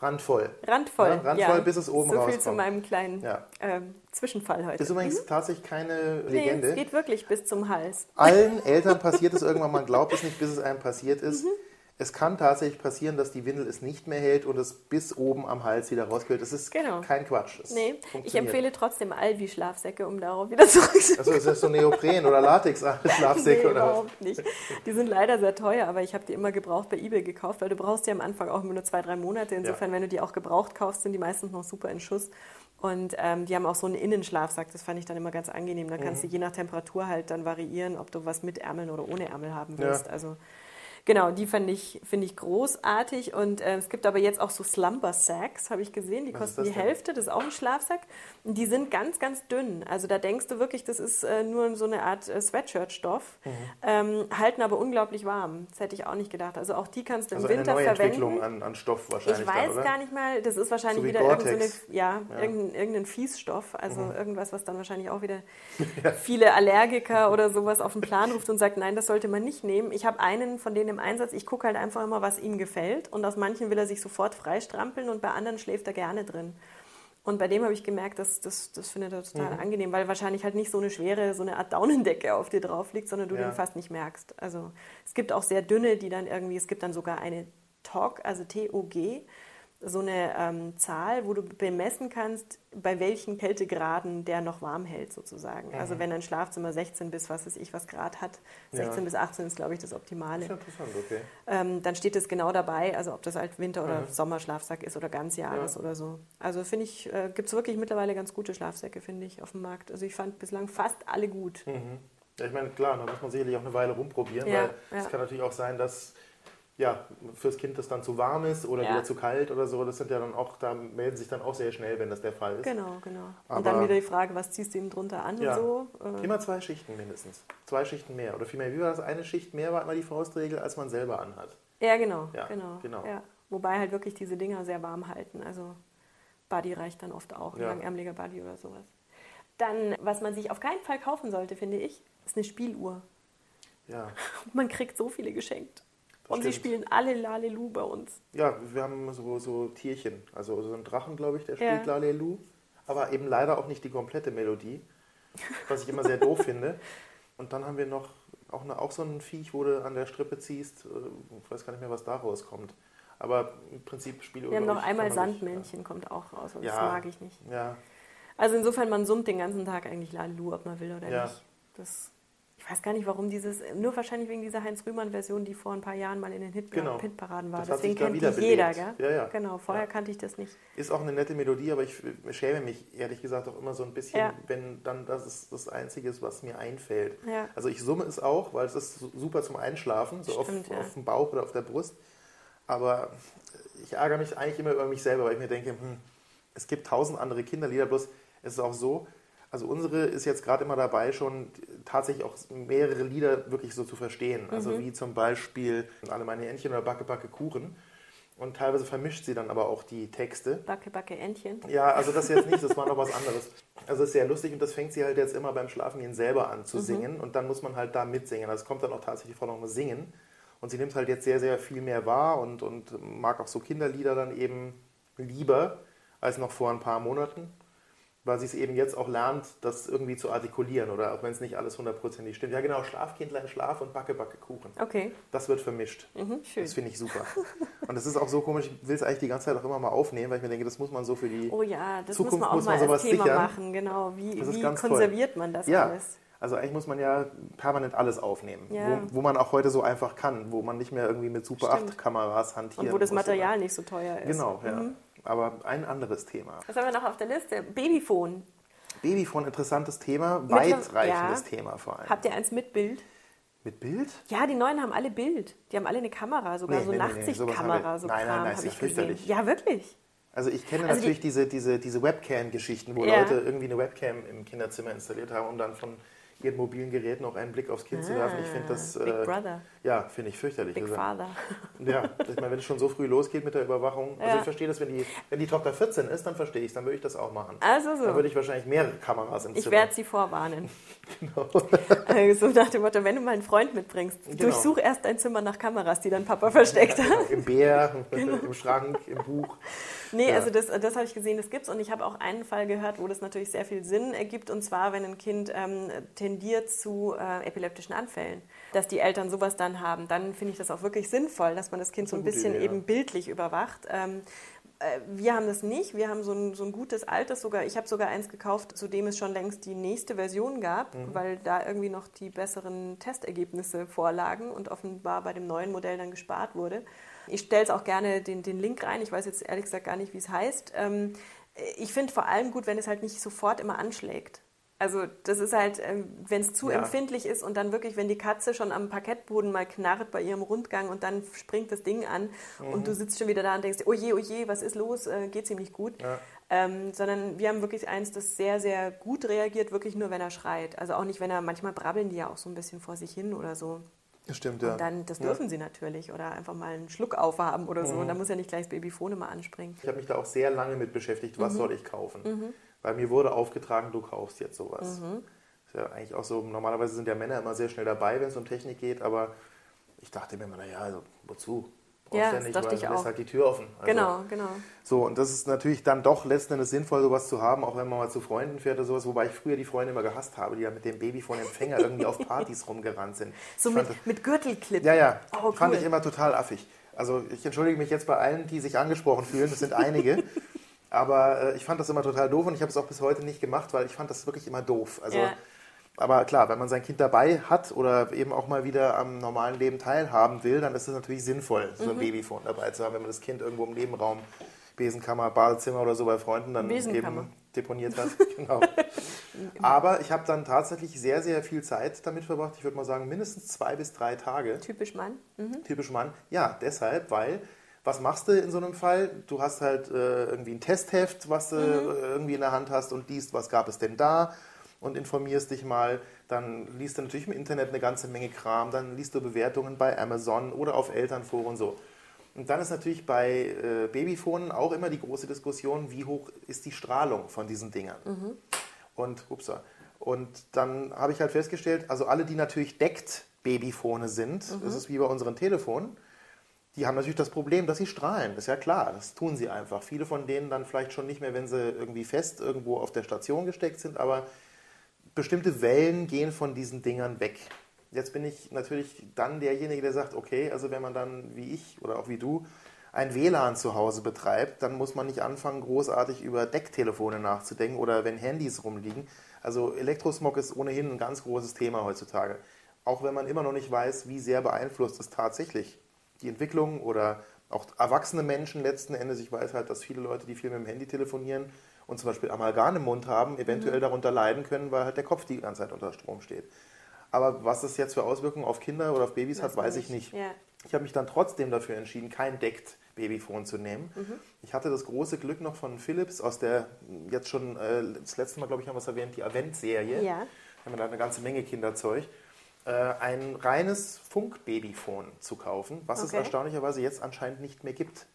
randvoll. Randvoll. Randvoll, bis es oben so rauskommt. So viel zu meinem kleinen ähm, Zwischenfall heute. Das ist übrigens mhm. tatsächlich keine Legende. Nee, es geht wirklich bis zum Hals. Allen Eltern passiert es irgendwann, man glaubt es nicht, bis es einem passiert ist. Mhm. Es kann tatsächlich passieren, dass die Windel es nicht mehr hält und es bis oben am Hals wieder rausquillt. Das ist genau. kein Quatsch. Das nee, ich empfehle trotzdem Alvi-Schlafsäcke, um darauf wieder [laughs] zurückzukommen. Also ist das so Neopren oder Latex-Schlafsäcke? nee, oder überhaupt nicht. Die sind leider sehr teuer, aber ich habe die immer gebraucht bei Ebay gekauft, weil du brauchst die am Anfang auch nur zwei, drei Monate. Insofern, ja. wenn du die auch gebraucht kaufst, sind die meistens noch super in Schuss. Und ähm, die haben auch so einen Innenschlafsack, das fand ich dann immer ganz angenehm. Da kannst mhm. du je nach Temperatur halt dann variieren, ob du was mit Ärmeln oder ohne Ärmel haben willst. Ja. Also Genau, die finde ich, find ich großartig. Und äh, es gibt aber jetzt auch so Slumber Sacks, habe ich gesehen. Die Was kosten die Hälfte, das ist auch ein Schlafsack. Und die sind ganz, ganz dünn. Also da denkst du wirklich, das ist äh, nur so eine Art äh, Sweatshirt-Stoff. Mhm. Ähm, halten aber unglaublich warm. Das hätte ich auch nicht gedacht. Also auch die kannst du im also Winter eine neue verwenden. Entwicklung an, an Stoff wahrscheinlich. Ich weiß dann, gar nicht mal, das ist wahrscheinlich so wieder irgendeine, ja, ja. Irgendein, irgendein Fiesstoff. Also mhm. irgendwas, was dann wahrscheinlich auch wieder [laughs] ja. viele Allergiker oder sowas auf den Plan ruft und sagt, nein, das sollte man nicht nehmen. Ich habe einen von denen im Einsatz. Ich gucke halt einfach immer, was ihm gefällt. Und aus manchen will er sich sofort freistrampeln und bei anderen schläft er gerne drin. Und bei dem habe ich gemerkt, dass das, das findet er total mhm. angenehm, weil wahrscheinlich halt nicht so eine schwere, so eine Art Daunendecke auf dir drauf liegt, sondern du ja. den fast nicht merkst. Also es gibt auch sehr dünne, die dann irgendwie, es gibt dann sogar eine TOG, also T-O-G, so eine ähm, Zahl, wo du bemessen kannst, bei welchen Kältegraden der noch warm hält sozusagen. Mhm. Also wenn ein Schlafzimmer 16 bis was weiß ich was Grad hat, 16 ja. bis 18 ist glaube ich das Optimale. Das ist interessant, okay. Ähm, dann steht es genau dabei, also ob das halt Winter- oder mhm. Sommerschlafsack ist oder Ganzjahres ja. oder so. Also finde ich, äh, gibt es wirklich mittlerweile ganz gute Schlafsäcke, finde ich, auf dem Markt. Also ich fand bislang fast alle gut. Mhm. Ja, ich meine, klar, da muss man sicherlich auch eine Weile rumprobieren, ja, weil es kann natürlich auch sein, dass ja, fürs Kind das dann zu warm ist oder ja. wieder zu kalt oder so. Das sind ja dann auch, da melden sich dann auch sehr schnell, wenn das der Fall ist. Genau, genau. Aber und dann wieder die Frage, was ziehst du ihm drunter an ja, und so? Äh. Immer zwei Schichten mindestens. Zwei Schichten mehr. Oder vielmehr, wie war das? Eine Schicht mehr war immer die Faustregel, als man selber anhat. Ja, genau. Ja, genau. genau. Ja. Wobei halt wirklich diese Dinger sehr warm halten. Also Buddy reicht dann oft auch, ein langärmeliger Buddy oder sowas. Dann, was man sich auf keinen Fall kaufen sollte, finde ich, ist eine Spieluhr. Ja. [laughs] Man kriegt so viele geschenkt. Und stimmt. sie spielen alle Lalelu bei uns. Ja, wir haben so, so Tierchen. Also so ein Drachen, glaube ich, der spielt ja. Lalelu. Aber eben leider auch nicht die komplette Melodie. Was ich immer sehr doof [laughs] finde. Und dann haben wir noch auch, eine, auch so ein Viech, wo du an der Strippe ziehst. Äh, ich weiß gar nicht mehr, was da rauskommt. Aber im Prinzip spielt Wir haben noch einmal Sandmännchen, ja. kommt auch raus. Und ja. Das mag ich nicht. Ja. Also insofern, man summt den ganzen Tag eigentlich Lalelu, ob man will oder ja. nicht. Das ich weiß gar nicht, warum dieses, nur wahrscheinlich wegen dieser Heinz-Rühmann-Version, die vor ein paar Jahren mal in den Hit genau. Hitparaden war. Deswegen kennt die jeder, gell? Ja, ja. Genau, vorher ja. kannte ich das nicht. Ist auch eine nette Melodie, aber ich schäme mich ehrlich gesagt auch immer so ein bisschen, ja. wenn dann das ist das Einzige ist, was mir einfällt. Ja. Also ich summe es auch, weil es ist super zum Einschlafen, so Stimmt, auf, auf dem Bauch oder auf der Brust. Aber ich ärgere mich eigentlich immer über mich selber, weil ich mir denke, hm, es gibt tausend andere Kinderlieder, bloß es ist auch so, also unsere ist jetzt gerade immer dabei, schon tatsächlich auch mehrere Lieder wirklich so zu verstehen. Also mhm. wie zum Beispiel Alle meine Entchen oder Backe, Backe, Kuchen. Und teilweise vermischt sie dann aber auch die Texte. Backe, Backe, Entchen. Ja, also das jetzt nicht, das war noch was [laughs] anderes. Also das ist sehr lustig und das fängt sie halt jetzt immer beim Schlafengehen selber an zu mhm. singen und dann muss man halt da mitsingen. Also es kommt dann auch tatsächlich vor noch Singen. Und sie nimmt halt jetzt sehr, sehr viel mehr wahr und, und mag auch so Kinderlieder dann eben lieber als noch vor ein paar Monaten. Weil sie es eben jetzt auch lernt, das irgendwie zu artikulieren oder auch wenn es nicht alles hundertprozentig stimmt. Ja genau, Schlafkindlein, Schlaf und Backe, Backe, Kuchen. Okay. Das wird vermischt. Mhm, schön. Das finde ich super. [laughs] Und das ist auch so komisch, ich will es eigentlich die ganze Zeit auch immer mal aufnehmen, weil ich mir denke, das muss man so für die Oh ja, das Zukunft muss man auch muss man mal sowas Thema sichern. machen, genau. Wie, wie ganz toll. konserviert man das Ja, alles? also eigentlich muss man ja permanent alles aufnehmen, Ja. wo, wo man auch heute so einfach kann, wo man nicht mehr irgendwie mit Super Stimmt. 8 Kameras hantieren Und wo das Material nicht so teuer ist. Genau, ja. Mhm. Aber ein anderes Thema. Was haben wir noch auf der Liste? Babyphone. Babyphone, interessantes Thema, weitreichendes ja. Thema vor allem. Habt ihr eins mit Bild? Mit Bild? Ja, die neuen haben alle Bild. Die haben alle eine Kamera, sogar Nee, so nee, nee, nee, Nachtsichtkamera, wir- so Nein, nein, nein, ist ja fürchterlich. Ja, wirklich. Also ich kenne Also natürlich diese, diese, diese Webcam-Geschichten, wo Ja. Leute irgendwie eine Webcam im Kinderzimmer installiert haben, um dann von ihren mobilen Geräten auch einen Blick aufs Kind zu werfen. Ich finde das... Ah, Big äh, Brother, Ja, finde ich fürchterlich. Big Also, Father. [laughs] Ja, ich meine, wenn es schon so früh losgeht mit der Überwachung. Also Ja. ich verstehe das, wenn die, wenn die Tochter 14 ist, dann verstehe ich es, dann würde ich das auch machen. Also Dann so. würde ich wahrscheinlich mehrere Kameras im Ich Zimmer. werde sie vorwarnen. [laughs] Genau. [laughs] Also nach dem Motto, wenn du mal einen Freund mitbringst, Genau. durchsuch erst dein Zimmer nach Kameras, die dein Papa versteckt hat. Im Bär, Genau. im Schrank, im Buch. Nee, Ja. also das, das habe ich gesehen, das gibt's und ich habe auch einen Fall gehört, wo das natürlich sehr viel Sinn ergibt und zwar, wenn ein Kind ähm, tendiert zu äh, epileptischen Anfällen, dass die Eltern sowas dann haben, dann finde ich das auch wirklich sinnvoll, dass man das Kind Das so ein bisschen Idee, ja. eben bildlich überwacht. Ähm, äh, wir haben das nicht, wir haben so ein, so ein gutes altes sogar, ich habe sogar eins gekauft, zu dem es schon längst die nächste Version gab, Mhm. weil da irgendwie noch die besseren Testergebnisse vorlagen und offenbar bei dem neuen Modell dann gespart wurde. Ich stelle es auch gerne den, den Link rein. Ich weiß jetzt ehrlich gesagt gar nicht, wie es heißt. Ähm, ich finde vor allem gut, wenn es halt nicht sofort immer anschlägt. Also das ist halt, ähm, wenn es zu Ja. empfindlich ist und dann wirklich, wenn die Katze schon am Parkettboden mal knarrt bei ihrem Rundgang und dann springt das Ding an Mhm. und du sitzt schon wieder da und denkst, oh je, oh je, was ist los, äh, geht ihm nicht gut. Ja. Ähm, sondern wir haben wirklich eins, das sehr, sehr gut reagiert, wirklich nur, wenn er schreit. Also auch nicht, wenn er, manchmal brabbeln die ja auch so ein bisschen vor sich hin oder so. Das stimmt, ja. Und dann, das Ja. dürfen sie natürlich. Oder einfach mal einen Schluck aufhaben oder so. Mhm. Und da muss ja nicht gleich das Babyphone mal anspringen. Ich habe mich da auch sehr lange mit beschäftigt, Mhm. was soll ich kaufen. Weil mir wurde aufgetragen, du kaufst jetzt sowas. Mhm. Ist ja eigentlich auch so, normalerweise sind ja Männer immer sehr schnell dabei, wenn es um Technik geht, aber ich dachte mir immer, naja, also wozu? Brauchst Ja, ja nicht, weil ich du lässt halt die Tür offen. Also, genau, genau. So, und das ist natürlich dann doch letzten Endes sinnvoll, sowas zu haben, auch wenn man mal zu Freunden fährt oder sowas, wobei ich früher die Freunde immer gehasst habe, die ja mit dem Babyphone-Empfänger irgendwie auf Partys [laughs] rumgerannt sind. So Ich mit, fand mit Gürtelclip. ja, ja. Oh, Fand cool. ich immer total affig. Also ich entschuldige mich jetzt bei allen, die sich angesprochen fühlen. Das sind einige. [laughs] Aber äh, ich fand das immer total doof und ich habe es auch bis heute nicht gemacht, weil ich fand das wirklich immer doof. Also, Ja. Aber klar, wenn man sein Kind dabei hat oder eben auch mal wieder am normalen Leben teilhaben will, dann ist es natürlich sinnvoll, so Mhm. ein Babyphone dabei zu haben, wenn man das Kind irgendwo im Nebenraum, Besenkammer, Badezimmer oder so bei Freunden dann eben deponiert hat. [laughs] genau. Aber ich habe dann tatsächlich sehr, sehr viel Zeit damit verbracht. Ich würde mal sagen, mindestens zwei bis drei Tage. Typisch Mann. Mhm. Typisch Mann. Ja, deshalb, weil, was machst du in so einem Fall? Du hast halt äh, irgendwie ein Testheft, was du äh, irgendwie in der Hand hast und liest, was gab es denn da und informierst dich mal. Dann liest du natürlich im Internet eine ganze Menge Kram, dann liest du Bewertungen bei Amazon oder auf Elternforen und so. Und dann ist natürlich bei äh, Babyfonen auch immer die große Diskussion, wie hoch ist die Strahlung von diesen Dingern. Und, upsa. Und dann habe ich halt festgestellt, also alle, die natürlich deckt Babyfone sind, das ist wie bei unseren Telefonen, die haben natürlich das Problem, dass sie strahlen. Das ist ja klar, das tun sie einfach. Viele von denen dann vielleicht schon nicht mehr, wenn sie irgendwie fest irgendwo auf der Station gesteckt sind, aber bestimmte Wellen gehen von diesen Dingern weg. Jetzt bin ich natürlich dann derjenige, der sagt, okay, also wenn man dann wie ich oder auch wie du ein WLAN zu Hause betreibt, dann muss man nicht anfangen, großartig über Decktelefone nachzudenken oder wenn Handys rumliegen. Also Elektrosmog ist ohnehin ein ganz großes Thema heutzutage. Auch wenn man immer noch nicht weiß, wie sehr beeinflusst es tatsächlich die Entwicklung oder auch erwachsene Menschen letzten Endes. Ich weiß halt, dass viele Leute, die viel mit dem Handy telefonieren und zum Beispiel Amalgam im Mund haben, eventuell darunter leiden können, weil halt der Kopf die ganze Zeit unter Strom steht. Aber was das jetzt für Auswirkungen auf Kinder oder auf Babys hat, man weiß ich nicht. Ja. Ich habe mich dann trotzdem dafür entschieden, kein deckt Babyphone zu nehmen. Ich hatte das große Glück noch von Philips aus der, jetzt schon, äh, das letzte Mal, glaube ich, haben wir es erwähnt, die Avent-Serie. Ja. Wir haben da eine ganze Menge Kinderzeug. Äh, ein reines Funk-Babyphone zu kaufen, was es Okay. erstaunlicherweise jetzt anscheinend nicht mehr gibt.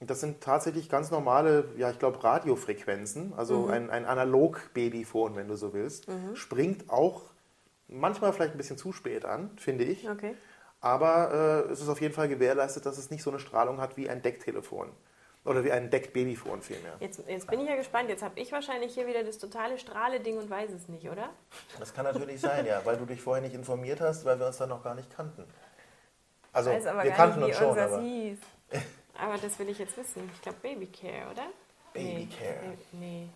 Das sind tatsächlich ganz normale, ja, ich glaube, Radiofrequenzen, also ein, ein Analog-Babyphone, wenn du so willst. Springt auch manchmal vielleicht ein bisschen zu spät an, finde ich. Okay. Aber äh, es ist auf jeden Fall gewährleistet, dass es nicht so eine Strahlung hat wie ein Decktelefon. Oder wie ein Deck-Babyphone vielmehr. Jetzt, jetzt bin ich ja gespannt. Jetzt habe ich wahrscheinlich hier wieder das totale Strahle-Ding und weiß es nicht, oder? Das kann natürlich sein, ja, weil du dich vorher nicht informiert hast, weil wir uns dann noch gar nicht kannten. Also, ich weiß aber wir gar kannten nicht, uns schon, unser aber. hieß. [laughs] Aber das will ich jetzt wissen. Ich glaube Babycare, oder? Babycare. Nee, nee.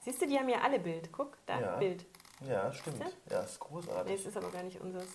Siehst du, die haben ja alle Bild. Guck, da, Ja. Bild. Ja, stimmt. Ja, ist Nee, großartig. es ist aber gar nicht unseres.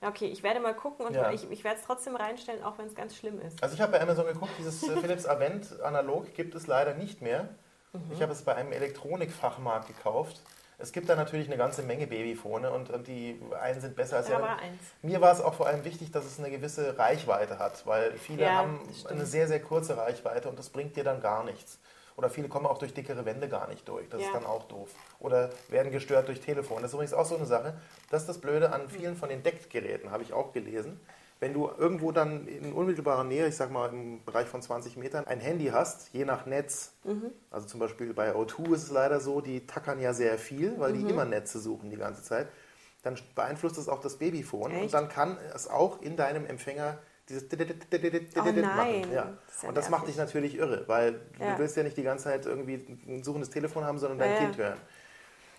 Okay, ich werde mal gucken und Ja. ich, ich werde es trotzdem reinstellen, auch wenn es ganz schlimm ist. Also ich habe bei Amazon geguckt, dieses äh, Philips Avent analog gibt es leider nicht mehr. Mhm. Ich habe es bei einem Elektronikfachmarkt gekauft. Es gibt da natürlich eine ganze Menge Babyphone und, die einen sind besser als die anderen. Mir war es auch vor allem wichtig, dass es eine gewisse Reichweite hat, weil viele Ja, haben eine sehr, sehr kurze Reichweite und das bringt dir dann gar nichts. Oder viele kommen auch durch dickere Wände gar nicht durch. Das Ja. ist dann auch doof. Oder werden gestört durch Telefon. Das ist übrigens auch so eine Sache. Das ist das Blöde an vielen von den Deckgeräten, habe ich auch gelesen. Wenn du irgendwo dann in unmittelbarer Nähe, ich sag mal im Bereich von 20 Metern, ein Handy hast, je nach Netz, Mhm. also zum Beispiel bei O2 ist es leider so, die tackern ja sehr viel, weil Mhm. die immer Netze suchen die ganze Zeit, dann beeinflusst es auch das Babyphone und Echt? dann kann es auch in deinem Empfänger dieses Oh machen. nein, Ja. das ist ja Und das macht dich natürlich irre, weil Ja. du willst ja nicht die ganze Zeit irgendwie ein suchendes Telefon haben, sondern dein. Kind hören.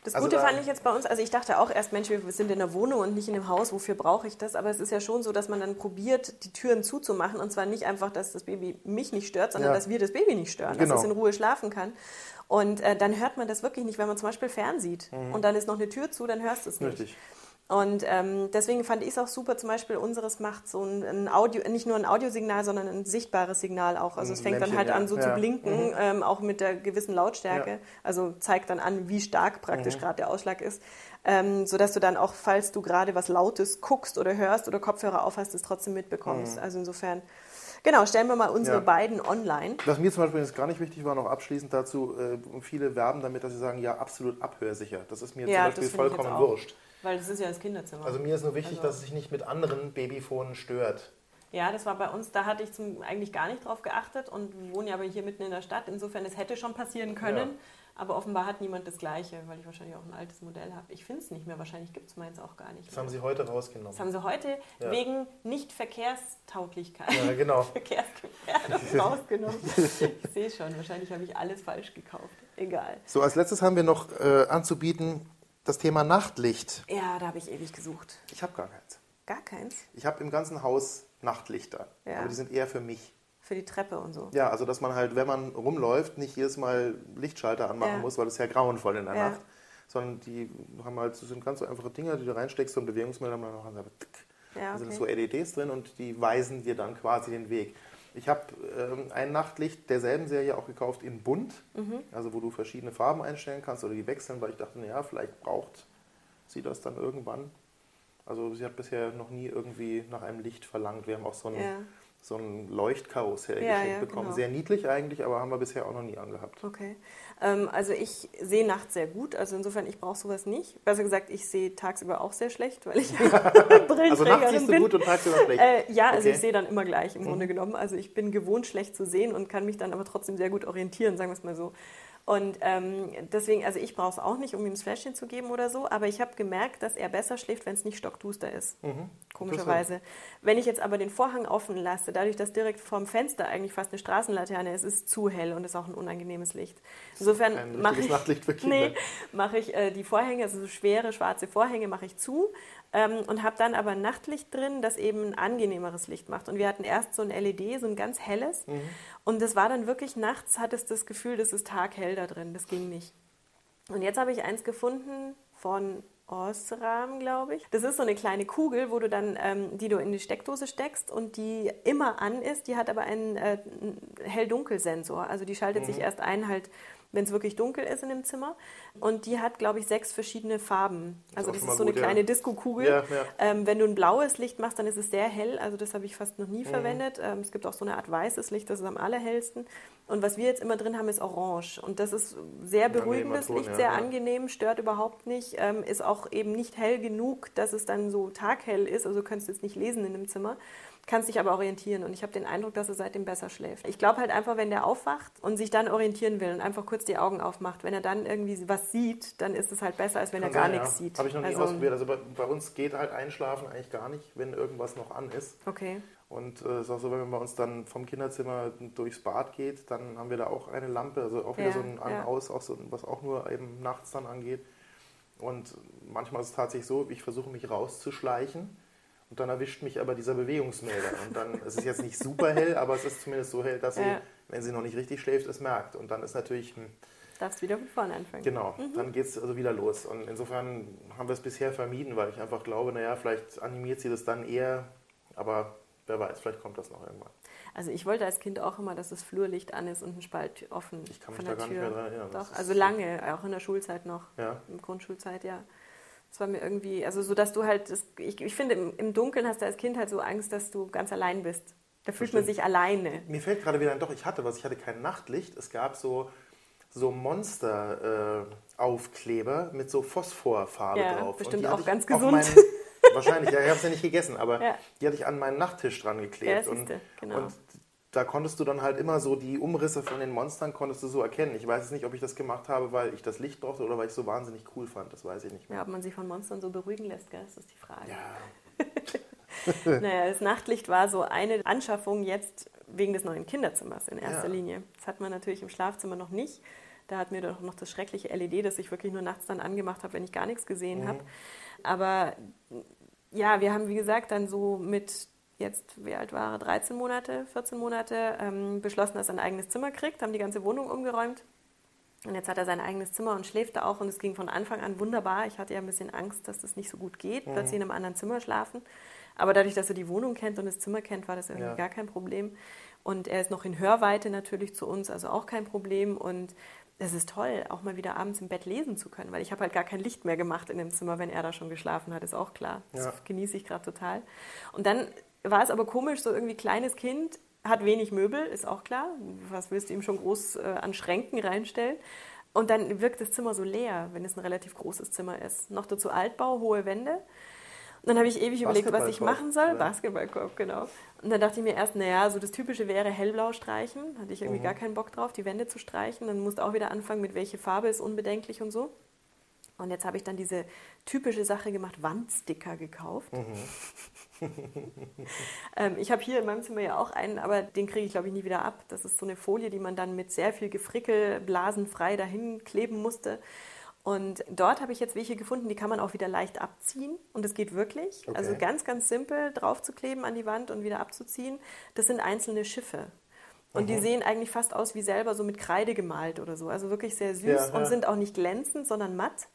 Das Also Gute da- fand ich jetzt bei uns, also ich dachte auch erst, Mensch, wir sind in der Wohnung und nicht in dem Haus, wofür brauche ich das? Aber es ist ja schon so, dass man dann probiert, die Türen zuzumachen. Und zwar nicht einfach, dass das Baby mich nicht stört, sondern Ja. dass wir das Baby nicht stören, Genau. dass es in Ruhe schlafen kann. Und äh, dann hört man das wirklich nicht, wenn man zum Beispiel fernsieht und dann ist noch eine Tür zu, dann hörst du es nicht. Mhm. Richtig. Und ähm, deswegen fand ich es auch super, zum Beispiel unseres macht so ein, ein Audio, nicht nur ein Audiosignal, sondern ein sichtbares Signal auch. Also es fängt dann Lämpchen, halt ja. an so Ja. zu blinken, ähm, auch mit der gewissen Lautstärke. Ja. Also zeigt dann an, wie stark Mhm. praktisch gerade der Ausschlag ist. Ähm, sodass du dann auch, falls du gerade was Lautes guckst oder hörst oder Kopfhörer aufhast, es trotzdem mitbekommst. Also insofern, genau, stellen wir mal unsere Mhm. Ja. beiden online. Was mir zum Beispiel jetzt gar nicht wichtig war, noch abschließend dazu, äh, viele werben damit, dass sie sagen, ja, absolut abhörsicher. Das ist mir Ja, zum Beispiel vollkommen wurscht. Weil das ist ja das Kinderzimmer. Also mir ist nur wichtig, Also- dass es sich nicht mit anderen Babyphonen stört. Ja, das war bei uns, da hatte ich zum, eigentlich gar nicht drauf geachtet und wir wohnen ja aber hier mitten in der Stadt. Insofern, es hätte schon passieren können. Ja. Aber offenbar hat niemand das Gleiche, weil ich wahrscheinlich auch ein altes Modell habe. Ich finde es nicht mehr. Wahrscheinlich gibt es meins auch gar nicht Das mehr. haben sie heute rausgenommen. Das haben sie heute Ja. wegen Nicht-Verkehrstauglichkeit, Ja, genau. [laughs] Verkehrsgefährdung [laughs] rausgenommen. Ich sehe schon, wahrscheinlich habe ich alles falsch gekauft. Egal. So, als letztes haben wir noch äh, anzubieten das Thema Nachtlicht. Ja, da habe ich ewig gesucht. Ich habe gar keins. Gar keins. Ich habe im ganzen Haus Nachtlichter, Ja. aber die sind eher für mich. Für die Treppe und so. Ja, also dass man halt, wenn man rumläuft, nicht jedes Mal Lichtschalter anmachen Ja. muss, weil es ja grauenvoll in der Ja. Nacht. Sondern die haben halt, das sind ganz so einfache Dinger, die du reinsteckst, Bewegungsmelder, und dann machen. Ja, Da sind okay. so LEDs drin und die weisen dir dann quasi den Weg. Ich habe ähm, ein Nachtlicht derselben Serie auch gekauft in bunt, Mhm. also wo du verschiedene Farben einstellen kannst oder die wechseln, weil ich dachte, naja, vielleicht braucht sie das dann irgendwann. Also sie hat bisher noch nie irgendwie nach einem Licht verlangt. Wir haben auch so ein, Ja. so ein Leuchtkarussell Ja, geschenkt ja, bekommen. genau. Sehr niedlich eigentlich, aber haben wir bisher auch noch nie angehabt. Okay. Ähm, also ich sehe nachts sehr gut, also insofern, ich brauche sowas nicht. Besser gesagt, ich sehe tagsüber auch sehr schlecht, weil ich [laughs] [laughs] Brillenträgerin Also nachts siehst du bin. gut und tagsüber schlecht. Äh, ja, also Okay. Mhm. ich sehe dann immer gleich im Grunde genommen. Also ich bin gewohnt, schlecht zu sehen und kann mich dann aber trotzdem sehr gut orientieren, sagen wir es mal so. Und ähm, deswegen, also ich brauche es auch nicht, um ihm das Fläschchen zu geben oder so, aber ich habe gemerkt, dass er besser schläft, wenn es nicht stockduster ist. Komischerweise. Wenn ich jetzt aber den Vorhang offen lasse, dadurch, dass direkt vorm Fenster eigentlich fast eine Straßenlaterne ist, ist es zu hell und ist auch ein unangenehmes Licht. Insofern mache ich, [laughs] nee, mache ich äh, die Vorhänge, also so schwere schwarze Vorhänge, mache ich zu ähm, und habe dann aber Nachtlicht drin, das eben ein angenehmeres Licht macht. Und wir hatten erst so ein LED, so ein ganz helles. Mhm. Und das war dann wirklich nachts, hat es das Gefühl, das ist taghell da drin. Das ging nicht. Und jetzt habe ich eins gefunden von Osram, glaube ich. Das ist so eine kleine Kugel, wo du dann, ähm, die du in die Steckdose steckst und die immer an ist. Die hat aber einen äh, Hell-Dunkel-Sensor. Also die schaltet sich erst ein, halt, wenn es wirklich dunkel ist in dem Zimmer. Und die hat, glaube ich, sechs verschiedene Farben. Also das ist mal so eine gut, ja. kleine Disco-Kugel. Ja, ja. Ähm, wenn du ein blaues Licht machst, dann ist es sehr hell. Also das habe ich fast noch Mhm. nie verwendet. Ähm, es gibt auch so eine Art weißes Licht, das ist am allerhellsten. Und was wir jetzt immer drin haben, ist orange. Und das ist sehr beruhigendes Ton, Licht, sehr angenehm, stört überhaupt nicht. Ähm, ist auch eben nicht hell genug, dass es dann so taghell ist. Also du kannst jetzt nicht lesen in dem Zimmer. Kannst dich aber orientieren. Und ich habe den Eindruck, dass er seitdem besser schläft. Ich glaube halt einfach, wenn der aufwacht und sich dann orientieren will und einfach kurz die Augen aufmacht, wenn er dann irgendwie was sieht, dann ist es halt besser, als wenn er gar Kann sein, nichts ja. sieht. Habe ich noch nie also, ausprobiert. Also bei, bei uns geht halt Einschlafen eigentlich gar nicht, wenn irgendwas noch an ist. Okay. Und es äh, ist auch so, wenn man bei uns dann vom Kinderzimmer durchs Bad geht, dann haben wir da auch eine Lampe, also auch wieder ja, so ein An-Aus, ja. so, was auch nur eben nachts dann angeht. Und manchmal ist es tatsächlich so, ich versuche mich rauszuschleichen und dann erwischt mich aber dieser Bewegungsmelder. Und dann ist es jetzt nicht super hell, aber es ist zumindest so hell, dass sie, wenn sie noch nicht richtig schläft, es merkt. Und dann ist natürlich. Hm, Darfst wieder von vorne anfangen. Genau, mhm. dann geht es also wieder los. Und insofern haben wir es bisher vermieden, weil ich einfach glaube, naja, vielleicht animiert sie das dann eher, aber wer weiß, vielleicht kommt das noch irgendwann. Also ich wollte als Kind auch immer, dass das Flurlicht an ist und ein Spalt offen. Ich kann mich da gar Tür. nicht mehr dran erinnern. Doch, also lange, auch in der Schulzeit noch. Ja. In Grundschulzeit, ja. Das war mir irgendwie, also so, dass du halt, das, ich, ich finde, im, im, Dunkeln hast du als Kind halt so Angst, dass du ganz allein bist. Da fühlt man sich alleine. Mir fällt gerade wieder ein, doch, ich hatte was, ich hatte kein Nachtlicht. Es gab so, so Monster-Aufkleber äh, mit so Phosphorfarbe ja, drauf. Bestimmt auch ganz gesund. Meinen, [laughs] wahrscheinlich, ja, ich habe es ja nicht gegessen, aber ja. die hatte ich an meinen Nachttisch dran geklebt. Ja, und, genau. und da konntest du dann halt immer so die Umrisse von den Monstern konntest du so erkennen. Ich weiß nicht, ob ich das gemacht habe, weil ich das Licht brauchte oder weil ich es so wahnsinnig cool fand. Das weiß ich nicht mehr. Ja, ob man sich von Monstern so beruhigen lässt, gell? das ist die Frage. Ja. [laughs] naja, das Nachtlicht war so eine Anschaffung jetzt wegen des neuen Kinderzimmers in erster ja. Linie. Das hat man natürlich im Schlafzimmer noch nicht. Da hat mir doch noch das schreckliche LED, das ich wirklich nur nachts dann angemacht habe, wenn ich gar nichts gesehen mhm. habe. Aber ja, wir haben, wie gesagt, dann so mit jetzt, wie alt war er, 13 Monate, 14 Monate, ähm, beschlossen, dass er ein eigenes Zimmer kriegt, haben die ganze Wohnung umgeräumt. Und jetzt hat er sein eigenes Zimmer und schläft da auch und es ging von Anfang an wunderbar. Ich hatte ja ein bisschen Angst, dass das nicht so gut geht, mhm. plötzlich in einem anderen Zimmer schlafen. Aber dadurch, dass er die Wohnung kennt und das Zimmer kennt, war das irgendwie ja. gar kein Problem. Und er ist noch in Hörweite natürlich zu uns, also auch kein Problem. Und es ist toll, auch mal wieder abends im Bett lesen zu können, weil ich habe halt gar kein Licht mehr gemacht in dem Zimmer, wenn er da schon geschlafen hat, ist auch klar. Das ja. genieße ich gerade total. Und dann war es aber komisch, so irgendwie kleines Kind, hat wenig Möbel, ist auch klar. Was willst du ihm schon groß äh, an Schränken reinstellen? Und dann wirkt das Zimmer so leer, wenn es ein relativ großes Zimmer ist. Noch dazu Altbau, hohe Wände. Und dann habe ich ewig überlegt, was ich machen soll. Ja. Basketballkorb, genau. Und dann dachte ich mir erst, naja, so das Typische wäre hellblau streichen. Hatte ich irgendwie mhm. gar keinen Bock drauf, die Wände zu streichen. Dann musst du auch wieder anfangen, mit welche Farbe ist unbedenklich und so. Und jetzt habe ich dann diese typische Sache gemacht, Wandsticker gekauft. Mhm. [laughs] ähm, ich habe hier in meinem Zimmer ja auch einen, aber den kriege ich, glaube ich, nie wieder ab. Das ist so eine Folie, die man dann mit sehr viel Gefrickel blasenfrei dahin kleben musste. Und dort habe ich jetzt welche gefunden, die kann man auch wieder leicht abziehen. Und es geht wirklich. Okay. Also ganz, ganz simpel drauf zu kleben an die Wand und wieder abzuziehen. Das sind einzelne Schiffe. Und mhm. die sehen eigentlich fast aus wie selber so mit Kreide gemalt oder so. Also wirklich sehr süß ja, und ja. sind auch nicht glänzend, sondern matt.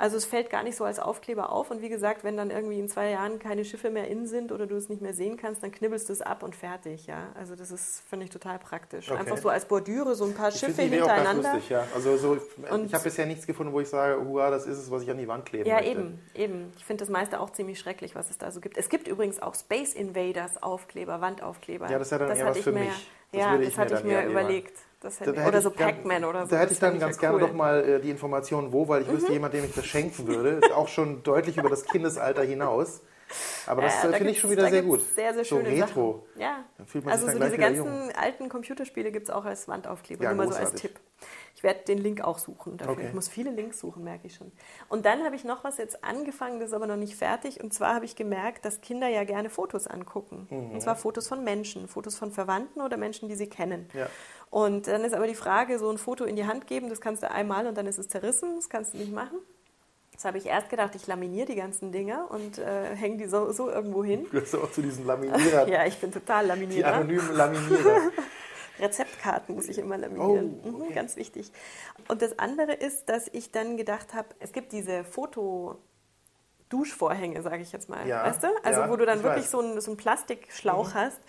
Also es fällt gar nicht so als Aufkleber auf. Und wie gesagt, wenn dann irgendwie in zwei Jahren keine Schiffe mehr in sind oder du es nicht mehr sehen kannst, dann knibbelst du es ab und fertig. Ja? Also das ist, finde ich, total praktisch. Okay. Einfach so als Bordüre, so ein paar ich Schiffe hintereinander. Auch lustig, ja. Also so, ich habe bisher nichts gefunden, wo ich sage, hurra, das ist es, was ich an die Wand kleben Ja, möchte. eben, eben. Ich finde das meiste auch ziemlich schrecklich, was es da so gibt. Es gibt übrigens auch Space Invaders Aufkleber, Wandaufkleber. Ja, das ist ja dann das eher was für mich. Das ja, das hatte ich mir überlegt. Hätte, oder so Pac-Man oder so. Da hätte ich dann ganz gerne cool. doch mal äh, die Information, wo, weil ich mhm. wüsste, jemand, dem ich das schenken würde, auch schon deutlich über das Kindesalter hinaus. Aber das äh, da finde ich schon wieder sehr gut. Sehr, sehr schöne so retro. Sachen. Ja. also so diese ganzen jung. alten Computerspiele gibt es auch als Wandaufkleber, ja, nur mal so als Tipp. Ich werde den Link auch suchen dafür. Okay. Ich muss viele Links suchen, merke ich schon. Und dann habe ich noch was jetzt angefangen, das ist aber noch nicht fertig. Und zwar habe ich gemerkt, dass Kinder ja gerne Fotos angucken. Mhm. Und zwar Fotos von Menschen, Fotos von Verwandten oder Menschen, die sie kennen. Ja. Und dann ist aber die Frage, so ein Foto in die Hand geben, das kannst du einmal und dann ist es zerrissen, das kannst du nicht machen. Das habe ich erst gedacht, ich laminiere die ganzen Dinger und äh, hänge die so, so, irgendwo hin. Du gehörst auch zu diesen Laminierer. [laughs] ja, ich bin total Laminierer. Die anonymen Laminierer. [laughs] Rezeptkarten muss ich immer laminieren. Oh, mhm, okay. mhm, ganz wichtig. Und das andere ist, dass ich dann gedacht habe, es gibt diese Foto- Duschvorhänge, sage ich jetzt mal. Ja, weißt du? Also ja, wo du dann wirklich so einen, so einen Plastikschlauch mhm. hast,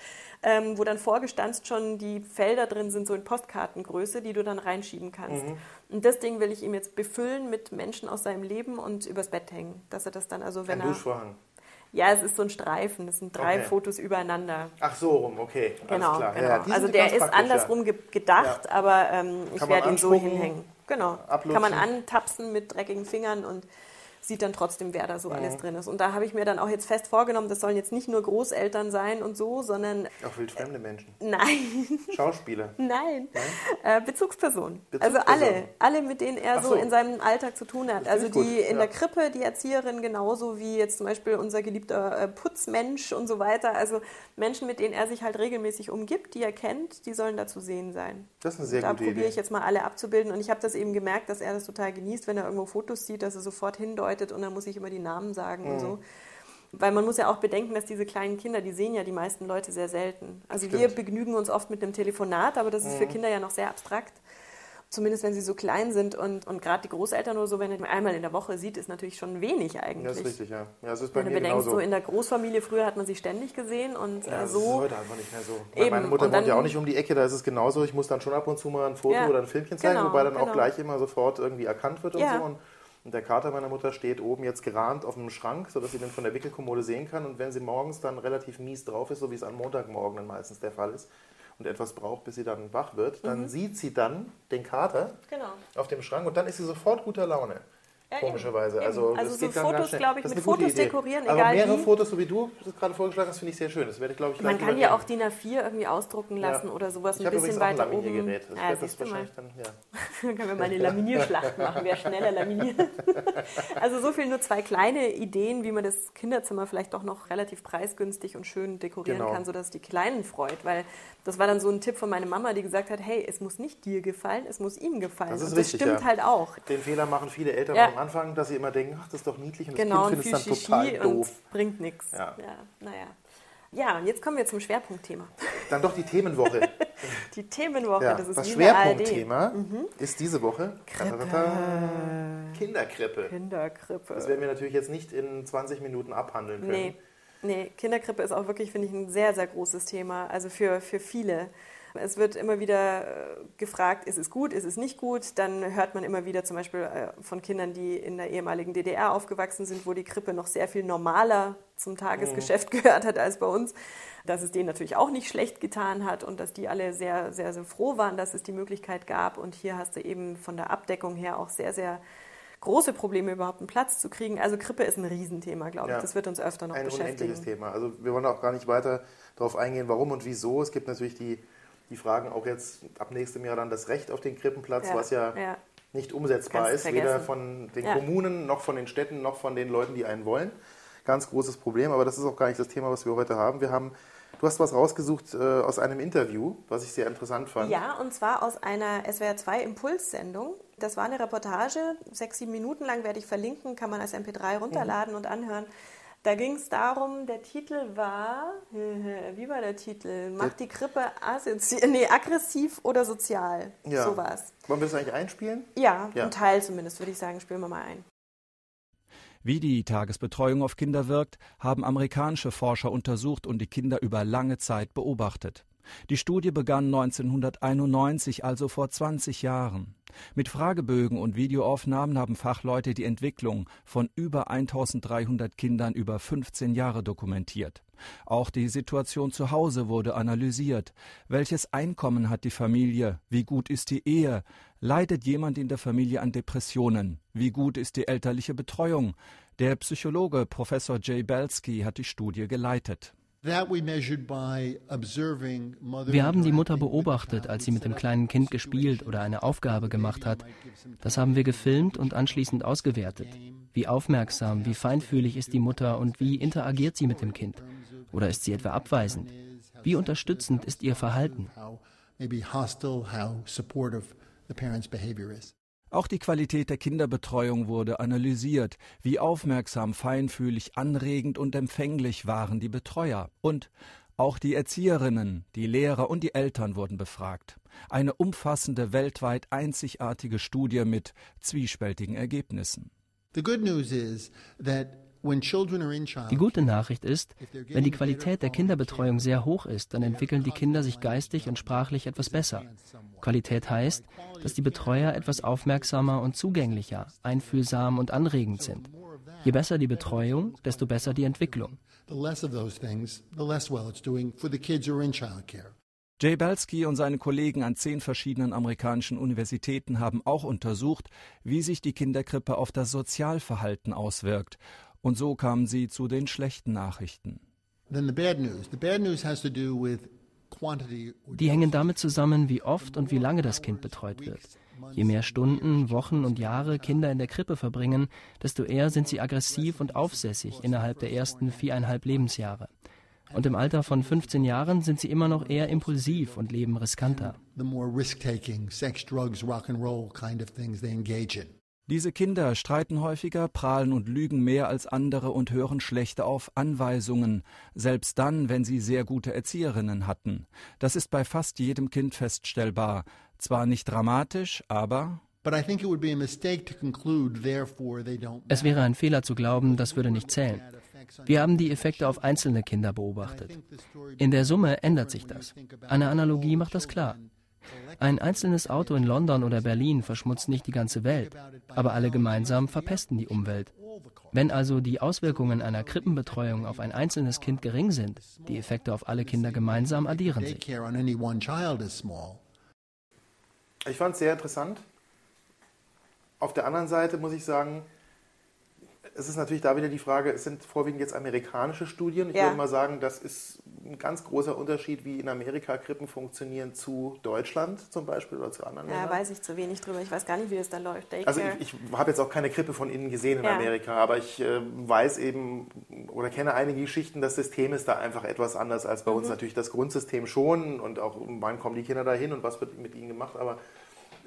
ähm, wo dann vorgestanzt schon die Felder drin sind, so in Postkartengröße, die du dann reinschieben kannst. Mhm. Und das Ding will ich ihm jetzt befüllen mit Menschen aus seinem Leben und übers Bett hängen. Dass er das dann, also wenn ein er. Duschvorhang. Ja, es ist so ein Streifen. Das sind drei okay. Fotos übereinander. Ach so rum, okay. Genau, genau. Ja, also der ist andersrum ja. gedacht, aber ähm, ich werde ihn so hinhängen. Genau. Kann man antapsen mit dreckigen Fingern und sieht dann trotzdem, wer da so alles drin ist. Und da habe ich mir dann auch jetzt fest vorgenommen, das sollen jetzt nicht nur Großeltern sein und so, sondern. Auch wildfremde Menschen. Nein. [laughs] Schauspieler. Nein. Nein? Äh, Bezugspersonen. Also alle, alle, mit denen er so. so. in seinem Alltag zu tun hat. Also die gut. in ja. der Krippe, die Erzieherin, genauso wie jetzt zum Beispiel unser geliebter äh, Putzmensch und so weiter. Also Menschen, mit denen er sich halt regelmäßig umgibt, die er kennt, die sollen da zu sehen sein. Das ist eine sehr da gute Idee. Da probiere ich jetzt mal alle abzubilden und ich habe das eben gemerkt, dass er das total genießt, wenn er irgendwo Fotos sieht, dass er sofort hindeutet und dann muss ich immer die Namen sagen mhm. und so. Weil man muss ja auch bedenken, dass diese kleinen Kinder, die sehen ja die meisten Leute sehr selten. Also Stimmt. wir begnügen uns oft mit einem Telefonat, aber das ist mhm. für Kinder ja noch sehr abstrakt zumindest wenn sie so klein sind und, und gerade die Großeltern oder so, wenn man einmal in der Woche sieht, ist natürlich schon wenig eigentlich. Das ist richtig, ja. ja das ist bei wenn du bedenkst, genauso. so in der Großfamilie früher hat man sie ständig gesehen und ja, äh, so. Das ist heute einfach nicht mehr so. Eben. Meine Mutter dann, wohnt ja auch nicht um die Ecke, da ist es genauso. Ich muss dann schon ab und zu mal ein Foto ja, oder ein Filmchen zeigen, genau, wobei dann genau. auch gleich immer sofort irgendwie erkannt wird und ja. so. Und, und der Kater meiner Mutter steht oben jetzt gerahmt auf einem Schrank, sodass sie den von der Wickelkommode sehen kann. Und wenn sie morgens dann relativ mies drauf ist, so wie es an Montagmorgen dann meistens der Fall ist, und etwas braucht, bis sie dann wach wird, dann mhm. sieht sie dann den Kater genau. auf dem Schrank und dann ist sie sofort guter Laune. Ja, komischerweise. Eben. Also, also so Fotos, glaube ich, mit Fotos dekorieren, Aber egal mehrere wie. Fotos, so wie du das gerade vorgeschlagen hast, finde ich sehr schön. Das werde ich, glaube ich, Man kann ja auch DIN A4 irgendwie ausdrucken lassen ja. oder sowas ich ein bisschen weiter ein oben. Das ja, das wahrscheinlich dann, ja. [laughs] dann können wir mal eine Laminierschlacht [laughs] machen, wer schneller laminiert. [laughs] also so viel nur zwei kleine Ideen, wie man das Kinderzimmer vielleicht doch noch relativ preisgünstig und schön dekorieren genau. kann, sodass es die Kleinen freut. Weil das war dann so ein Tipp von meiner Mama, die gesagt hat, hey, es muss nicht dir gefallen, es muss ihm gefallen. Das ist und das richtig, stimmt halt auch. Den Fehler machen viele Eltern am Anfang, dass sie immer denken, ach, das ist doch niedlich und genau, das Kind findet es dann total doof. bringt nichts. Ja. ja, naja. Ja, und jetzt kommen wir zum Schwerpunktthema. Dann doch die Themenwoche. [laughs] die Themenwoche, ja, das ist Das Schwerpunktthema mhm. ist diese Woche Krippe. Kinderkrippe. Kinderkrippe. Das werden wir natürlich jetzt nicht in 20 Minuten abhandeln können. Nee, nee. Kinderkrippe ist auch wirklich, finde ich, ein sehr, sehr großes Thema. Also für, für viele. Es wird immer wieder äh, gefragt, ist es gut, ist es nicht gut. Dann hört man immer wieder zum Beispiel äh, von Kindern, die in der ehemaligen DDR aufgewachsen sind, wo die Krippe noch sehr viel normaler zum Tagesgeschäft mhm. gehört hat als bei uns. Dass es denen natürlich auch nicht schlecht getan hat und dass die alle sehr, sehr, sehr froh waren, dass es die Möglichkeit gab. Und hier hast du eben von der Abdeckung her auch sehr, sehr große Probleme, überhaupt einen Platz zu kriegen. Also Krippe ist ein Riesenthema, glaube ich. Ja, das wird uns öfter noch ein beschäftigen. Ein unendliches Thema. Also wir wollen auch gar nicht weiter darauf eingehen, warum und wieso. Es gibt natürlich die die fragen auch jetzt ab nächstem Jahr dann das Recht auf den Krippenplatz, ja, was ja, ja, nicht umsetzbar Kannst ist, vergessen. weder von den ja. Kommunen noch von den Städten noch von den Leuten, die einen wollen. Ganz großes Problem, aber das ist auch gar nicht das Thema, was wir heute haben. Wir haben Du hast was rausgesucht äh, aus einem Interview, was ich sehr interessant fand. Ja, und zwar aus einer SWR 2 Impulssendung. Das war eine Reportage, sechs, sieben Minuten lang werde ich verlinken, kann man als MP3 runterladen mhm. und anhören. Da ging es darum, der Titel war, [laughs] wie war der Titel? Macht die Grippe nee, aggressiv oder sozial? Ja. So war's. Wollen wir das eigentlich einspielen? Ja, ja, ein Teil zumindest, würde ich sagen, spielen wir mal ein. Wie die Tagesbetreuung auf Kinder wirkt, haben amerikanische Forscher untersucht und die Kinder über lange Zeit beobachtet. Die Studie begann 1991, also vor 20 Jahren. Mit Fragebögen und Videoaufnahmen haben Fachleute die Entwicklung von über 1300 Kindern über 15 Jahre dokumentiert. Auch die Situation zu Hause wurde analysiert. Welches Einkommen hat die Familie? Wie gut ist die Ehe? Leidet jemand in der Familie an Depressionen? Wie gut ist die elterliche Betreuung? Der Psychologe Professor Jay Belsky hat die Studie geleitet. Wir haben die Mutter beobachtet, als sie mit dem kleinen Kind gespielt oder eine Aufgabe gemacht hat. Das haben wir gefilmt und anschließend ausgewertet. Wie aufmerksam, wie feinfühlig ist die Mutter und wie interagiert sie mit dem Kind? Oder ist sie etwa abweisend? Wie unterstützend ist ihr Verhalten? Auch die Qualität der Kinderbetreuung wurde analysiert. Wie aufmerksam, feinfühlig, anregend und empfänglich waren die Betreuer. Und auch die Erzieherinnen, die Lehrer und die Eltern wurden befragt. Eine umfassende, weltweit einzigartige Studie mit zwiespältigen Ergebnissen. The good news is that die gute Nachricht ist, wenn die Qualität der Kinderbetreuung sehr hoch ist, dann entwickeln die Kinder sich geistig und sprachlich etwas besser. Qualität heißt, dass die Betreuer etwas aufmerksamer und zugänglicher, einfühlsam und anregend sind. Je besser die Betreuung, desto besser die Entwicklung. Jay Belsky und seine Kollegen an zehn verschiedenen amerikanischen Universitäten haben auch untersucht, wie sich die Kinderkrippe auf das Sozialverhalten auswirkt. Und so kamen sie zu den schlechten Nachrichten. Die hängen damit zusammen, wie oft und wie lange das Kind betreut wird. Je mehr Stunden, Wochen und Jahre Kinder in der Krippe verbringen, desto eher sind sie aggressiv und aufsässig innerhalb der ersten viereinhalb Lebensjahre. Und im Alter von 15 Jahren sind sie immer noch eher impulsiv und leben riskanter. Diese Kinder streiten häufiger, prahlen und lügen mehr als andere und hören schlechter auf Anweisungen, selbst dann, wenn sie sehr gute Erzieherinnen hatten. Das ist bei fast jedem Kind feststellbar. Zwar nicht dramatisch, aber es wäre ein Fehler zu glauben, das würde nicht zählen. Wir haben die Effekte auf einzelne Kinder beobachtet. In der Summe ändert sich das. Eine Analogie macht das klar. Ein einzelnes Auto in London oder Berlin verschmutzt nicht die ganze Welt, aber alle gemeinsam verpesten die Umwelt. Wenn also die Auswirkungen einer Krippenbetreuung auf ein einzelnes Kind gering sind, die Effekte auf alle Kinder gemeinsam addieren sich. Ich fand es sehr interessant. Auf der anderen Seite muss ich sagen, es ist natürlich da wieder die Frage, es sind vorwiegend jetzt amerikanische Studien. Ich ja. würde mal sagen, das ist ein ganz großer Unterschied, wie in Amerika Krippen funktionieren zu Deutschland zum Beispiel oder zu anderen ja, Ländern. Ja, weiß ich zu wenig drüber. Ich weiß gar nicht, wie das da läuft. Daycare. Also ich, ich habe jetzt auch keine Krippe von innen gesehen in ja. Amerika, aber ich äh, weiß eben oder kenne einige Geschichten, das System ist da einfach etwas anders als bei mhm. uns. Natürlich das Grundsystem schon und auch wann kommen die Kinder dahin und was wird mit ihnen gemacht, aber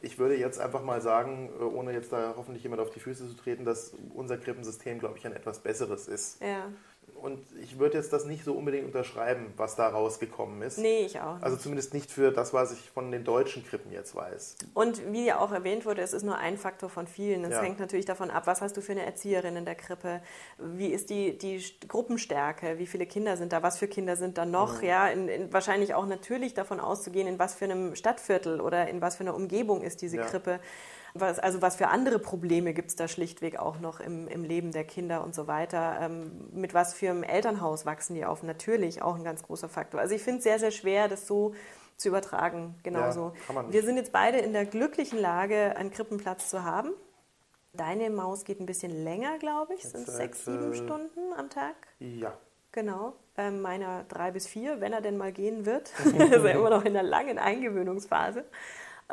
ich würde jetzt einfach mal sagen, äh, ohne jetzt da hoffentlich jemand auf die Füße zu treten, dass unser Krippensystem, glaube ich, ein etwas besseres ist. Ja. Und ich würde jetzt das nicht so unbedingt unterschreiben, was da rausgekommen ist. Nee, ich auch. Nicht. Also zumindest nicht für das, was ich von den deutschen Krippen jetzt weiß. Und wie ja auch erwähnt wurde, es ist nur ein Faktor von vielen. Es ja. hängt natürlich davon ab, was hast du für eine Erzieherin in der Krippe? Wie ist die, die Gruppenstärke? Wie viele Kinder sind da? Was für Kinder sind da noch? Mhm. Ja, in, in, wahrscheinlich auch natürlich davon auszugehen, in was für einem Stadtviertel oder in was für einer Umgebung ist diese ja. Krippe. Was, also was für andere Probleme gibt es da schlichtweg auch noch im, im Leben der Kinder und so weiter? Ähm, mit was für einem Elternhaus wachsen die auf? Natürlich auch ein ganz großer Faktor. Also ich finde es sehr, sehr schwer, das so zu übertragen. Genauso. Ja, Wir sind jetzt beide in der glücklichen Lage, einen Krippenplatz zu haben. Deine Maus geht ein bisschen länger, glaube ich. Sind sechs, sieben äh, Stunden am Tag? Ja. Genau. Ähm, meiner drei bis vier, wenn er denn mal gehen wird. [laughs] [laughs] ist er immer noch in der langen Eingewöhnungsphase.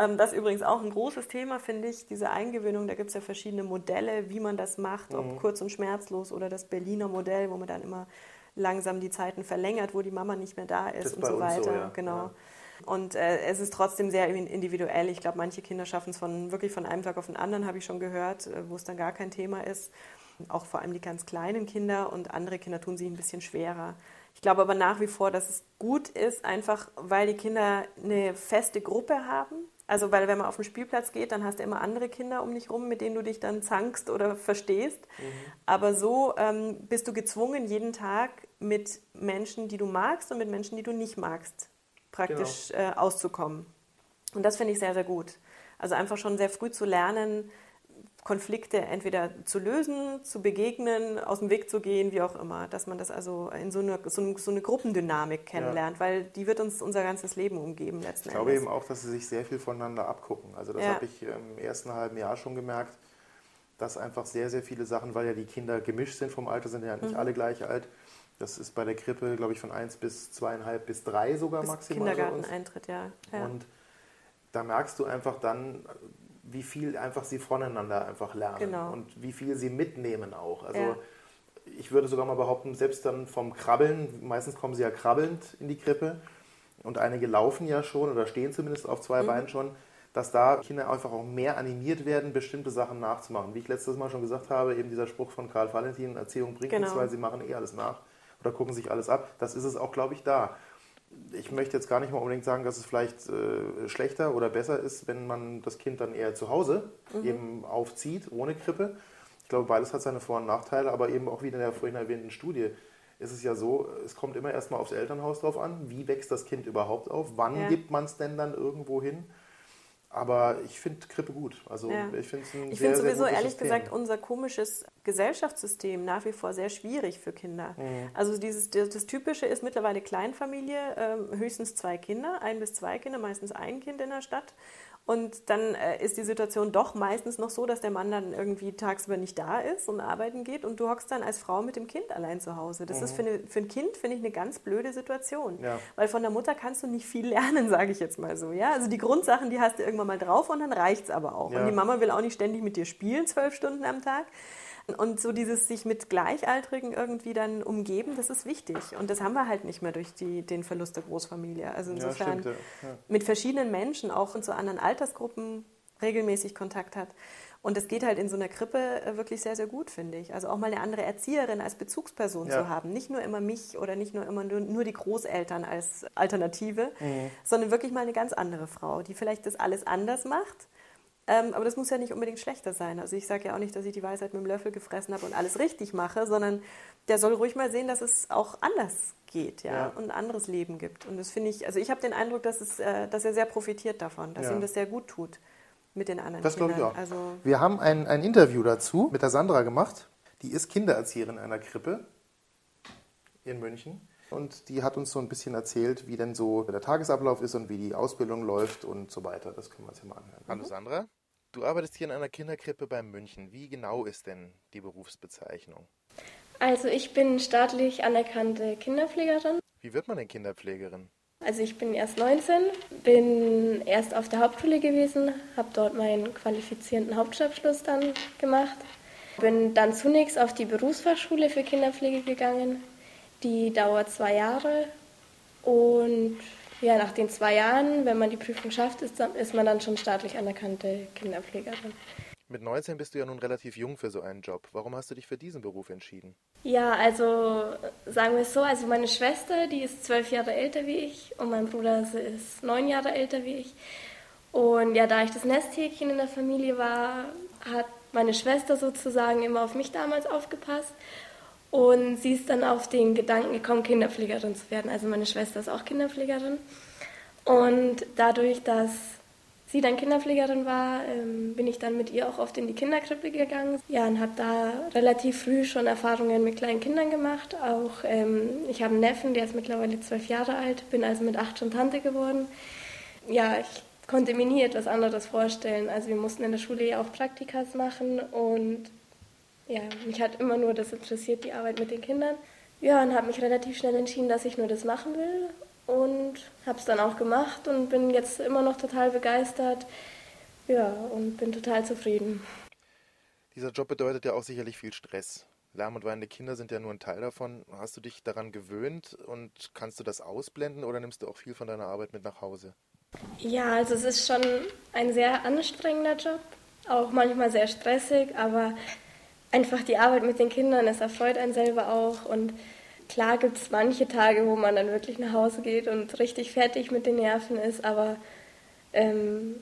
Ähm, das ist übrigens auch ein großes Thema, finde ich, diese Eingewöhnung. Da gibt es ja verschiedene Modelle, wie man das macht, ob mhm. kurz und schmerzlos oder das Berliner Modell, wo man dann immer langsam die Zeiten verlängert, wo die Mama nicht mehr da ist das und so weiter. So, ja. Genau. Ja. Und äh, es ist trotzdem sehr individuell. Ich glaube, manche Kinder schaffen es von wirklich von einem Tag auf den anderen, habe ich schon gehört, äh, wo es dann gar kein Thema ist. Auch vor allem die ganz kleinen Kinder und andere Kinder tun sich ein bisschen schwerer. Ich glaube aber nach wie vor, dass es gut ist, einfach weil die Kinder eine feste Gruppe haben. Also, weil wenn man auf den Spielplatz geht, dann hast du immer andere Kinder um dich rum, mit denen du dich dann zankst oder verstehst. Mhm. Aber so ähm, bist du gezwungen, jeden Tag mit Menschen, die du magst und mit Menschen, die du nicht magst, praktisch genau. äh, auszukommen. Und das finde ich sehr, sehr gut. Also einfach schon sehr früh zu lernen, Konflikte entweder zu lösen, zu begegnen, aus dem Weg zu gehen, wie auch immer. Dass man das also in so eine, so so eine Gruppendynamik kennenlernt, ja. weil die wird uns unser ganzes Leben umgeben letzten Ich glaube Endes. eben auch, dass sie sich sehr viel voneinander abgucken. Also das ja. habe ich im ersten halben Jahr schon gemerkt, dass einfach sehr, sehr viele Sachen, weil ja die Kinder gemischt sind vom Alter, sind ja nicht mhm. alle gleich alt. Das ist bei der Krippe, glaube ich, von 1 bis 2,5 bis 3 sogar bis maximal. Kindergarteneintritt, ja. ja. Und da merkst du einfach dann, wie viel einfach sie voneinander einfach lernen genau. und wie viel sie mitnehmen auch. Also ja. ich würde sogar mal behaupten, selbst dann vom Krabbeln, meistens kommen sie ja krabbelnd in die Krippe und einige laufen ja schon oder stehen zumindest auf zwei mhm. Beinen schon, dass da Kinder einfach auch mehr animiert werden, bestimmte Sachen nachzumachen. Wie ich letztes Mal schon gesagt habe, eben dieser Spruch von Karl Valentin, Erziehung bringt genau. nichts, weil sie machen eh alles nach oder gucken sich alles ab. Das ist es auch, glaube ich, da ich möchte jetzt gar nicht mal unbedingt sagen, dass es vielleicht äh, schlechter oder besser ist, wenn man das Kind dann eher zu Hause mhm. eben aufzieht, ohne Krippe. Ich glaube, beides hat seine Vor- und Nachteile, aber eben auch wie in der vorhin erwähnten Studie ist es ja so, es kommt immer erstmal aufs Elternhaus drauf an, wie wächst das Kind überhaupt auf, wann ja. gibt man es denn dann irgendwo hin. Aber ich finde Krippe gut. Also ja. ich finde es ein Ich finde sowieso ehrlich System. gesagt unser komisches Gesellschaftssystem nach wie vor sehr schwierig für Kinder. Mhm. Also dieses das, das, Typische ist mittlerweile Kleinfamilie, äh, höchstens zwei Kinder, ein bis zwei Kinder, meistens ein Kind in der Stadt. Und dann äh, ist die Situation doch meistens noch so, dass der Mann dann irgendwie tagsüber nicht da ist und arbeiten geht und du hockst dann als Frau mit dem Kind allein zu Hause. Das mhm. ist für, eine, für, ein Kind, finde ich, eine ganz blöde Situation. Ja. Weil von der Mutter kannst du nicht viel lernen, [laughs] sage ich jetzt mal so. Ja? Also die Grundsachen, die hast du irgendwann mal drauf und dann reicht es aber auch. Ja. Und die Mama will auch nicht ständig mit dir spielen, zwölf Stunden am Tag. Und so dieses sich mit Gleichaltrigen irgendwie dann umgeben, das ist wichtig. Und das haben wir halt nicht mehr durch die, den Verlust der Großfamilie. Also insofern ja, stimmt, ja. Ja. mit verschiedenen Menschen, auch in so anderen Altersgruppen regelmäßig Kontakt hat. Und das geht halt in so einer Krippe äh, wirklich sehr, sehr gut, finde ich. Also auch mal eine andere Erzieherin als Bezugsperson ja. zu haben. Nicht nur immer mich oder nicht nur immer nur, nur die Großeltern als Alternative, mhm. sondern wirklich mal eine ganz andere Frau, die vielleicht das alles anders macht ähm, aber das muss ja nicht unbedingt schlechter sein. Also ich sage ja auch nicht, dass ich die Weisheit mit dem Löffel gefressen habe und alles richtig mache, sondern der soll ruhig mal sehen, dass es auch anders geht ja, ja. und ein anderes Leben gibt. Und das finde ich, also ich habe den Eindruck, dass, es, äh, dass er sehr profitiert davon, dass ja. ihm das sehr gut tut mit den anderen Das glaube ich auch. Also Wir haben ein, ein Interview dazu mit der Sandra gemacht. Die ist Kindererzieherin in einer Krippe in München. Und die hat uns so ein bisschen erzählt, wie denn so der Tagesablauf ist und wie die Ausbildung läuft und so weiter. Das können wir uns ja mal anhören. Hallo Sandra, du arbeitest hier in einer Kinderkrippe bei München. Wie genau ist denn die Berufsbezeichnung? Also ich bin staatlich anerkannte Kinderpflegerin. Wie wird man denn Kinderpflegerin? Also ich bin erst 19, bin erst auf der Hauptschule gewesen, habe dort meinen qualifizierenden Hauptschulabschluss dann gemacht, bin dann zunächst auf die Berufsfachschule für Kinderpflege gegangen, die dauert zwei Jahre und ja, nach den zwei Jahren, wenn man die Prüfung schafft, ist, ist man dann schon staatlich anerkannte Kinderpflegerin. Mit 19 bist du ja nun relativ jung für so einen Job. Warum hast du dich für diesen Beruf entschieden? Ja, also sagen wir es so, also meine Schwester, die ist zwölf Jahre älter wie ich und mein Bruder ist neun Jahre älter wie ich. Und ja, da ich das Nesthäkchen in der Familie war, hat meine Schwester sozusagen immer auf mich damals aufgepasst. Und sie ist dann auf den Gedanken gekommen, Kinderpflegerin zu werden. Also meine Schwester ist auch Kinderpflegerin. Und dadurch, dass sie dann Kinderpflegerin war, ähm, bin ich dann mit ihr auch oft in die Kinderkrippe gegangen. Ja, und habe da relativ früh schon Erfahrungen mit kleinen Kindern gemacht. Auch ähm, ich habe einen Neffen, der ist mittlerweile zwölf Jahre alt, bin also mit acht schon Tante geworden. Ja, ich konnte mir nie etwas anderes vorstellen. Also wir mussten in der Schule ja auch Praktikas machen und ja, mich hat immer nur das interessiert, die Arbeit mit den Kindern. Ja, und habe mich relativ schnell entschieden, dass ich nur das machen will und habe es dann auch gemacht und bin jetzt immer noch total begeistert. Ja, und bin total zufrieden. Dieser Job bedeutet ja auch sicherlich viel Stress. Lärm und weinende Kinder sind ja nur ein Teil davon. Hast du dich daran gewöhnt und kannst du das ausblenden oder nimmst du auch viel von deiner Arbeit mit nach Hause? Ja, also es ist schon ein sehr anstrengender Job, auch manchmal sehr stressig, aber einfach die Arbeit mit den Kindern, es erfreut einen selber auch. Und klar gibt es manche Tage, wo man dann wirklich nach Hause geht und richtig fertig mit den Nerven ist, aber ähm,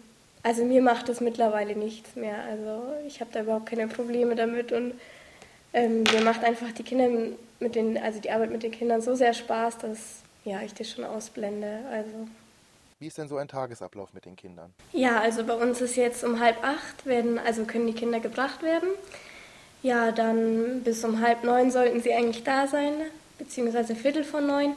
also mir macht es mittlerweile nichts mehr. Also ich habe da überhaupt keine Probleme damit und ähm, mir macht einfach die Kinder mit den, also die Arbeit mit den Kindern so sehr Spaß, dass ja ich das schon ausblende. Also wie ist denn so ein Tagesablauf mit den Kindern? Ja, also bei uns ist jetzt um halb acht werden, also können die Kinder gebracht werden. Ja, dann bis um halb neun sollten sie eigentlich da sein, beziehungsweise Viertel von neun.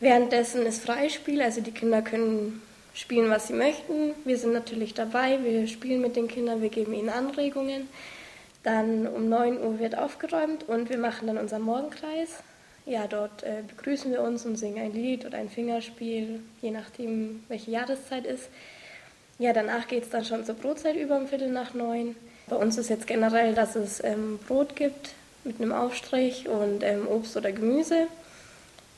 Währenddessen ist Freispiel, also die Kinder können spielen, was sie möchten. Wir sind natürlich dabei, wir spielen mit den Kindern, wir geben ihnen Anregungen. Dann um 9 Uhr wird aufgeräumt und wir machen dann unseren Morgenkreis. Ja, dort äh, begrüßen wir uns und singen ein Lied oder ein Fingerspiel, je nachdem, welche Jahreszeit ist. Ja, danach geht es dann schon zur Brotzeit über um Viertel nach neun. Bei uns ist jetzt generell, dass es ähm, Brot gibt mit einem Aufstrich und ähm, Obst oder Gemüse.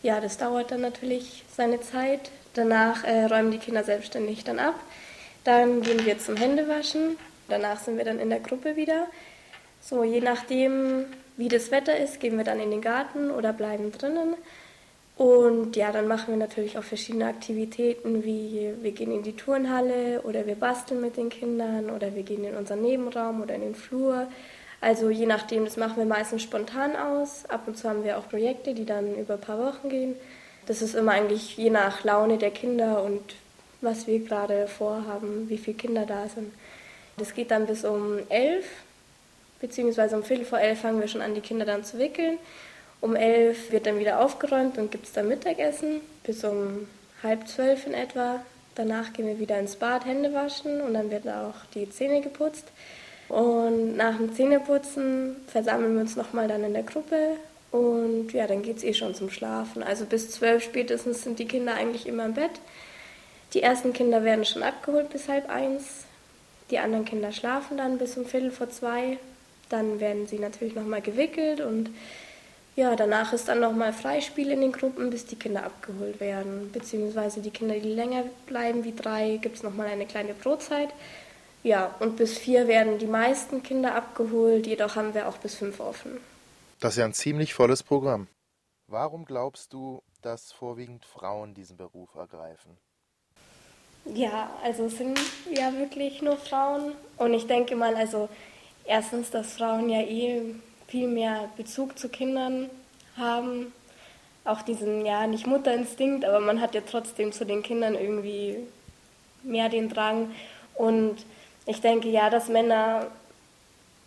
Ja, das dauert dann natürlich seine Zeit. Danach äh, räumen die Kinder selbstständig dann ab. Dann gehen wir zum Händewaschen. Danach sind wir dann in der Gruppe wieder. So, je nachdem, wie das Wetter ist, gehen wir dann in den Garten oder bleiben drinnen. Und ja, dann machen wir natürlich auch verschiedene Aktivitäten, wie wir gehen in die Turnhalle oder wir basteln mit den Kindern oder wir gehen in unseren Nebenraum oder in den Flur. Also je nachdem, das machen wir meistens spontan aus. Ab und zu haben wir auch Projekte, die dann über ein paar Wochen gehen. Das ist immer eigentlich je nach Laune der Kinder und was wir gerade vorhaben, wie viele Kinder da sind. Das geht dann bis um elf, beziehungsweise um Viertel vor elf fangen wir schon an, die Kinder dann zu wickeln. Um elf wird dann wieder aufgeräumt und gibt es dann Mittagessen bis um halb zwölf in etwa. Danach gehen wir wieder ins Bad, Hände waschen und dann werden auch die Zähne geputzt. Und nach dem Zähneputzen versammeln wir uns nochmal dann in der Gruppe und ja, dann geht es eh schon zum Schlafen. Also bis zwölf spätestens sind die Kinder eigentlich immer im Bett. Die ersten Kinder werden schon abgeholt bis halb eins. Die anderen Kinder schlafen dann bis um Viertel vor zwei. Dann werden sie natürlich nochmal gewickelt und ja, danach ist dann nochmal Freispiel in den Gruppen, bis die Kinder abgeholt werden. Beziehungsweise die Kinder, die länger bleiben wie drei, gibt es nochmal eine kleine Brotzeit. Ja, und bis vier werden die meisten Kinder abgeholt, jedoch haben wir auch bis fünf offen. Das ist ja ein ziemlich volles Programm. Warum glaubst du, dass vorwiegend Frauen diesen Beruf ergreifen? Ja, also es sind ja wirklich nur Frauen. Und ich denke mal, also erstens, dass Frauen ja eh viel mehr Bezug zu Kindern haben. Auch diesen, ja, nicht Mutterinstinkt, aber man hat ja trotzdem zu den Kindern irgendwie mehr den Drang. Und ich denke ja, dass Männer,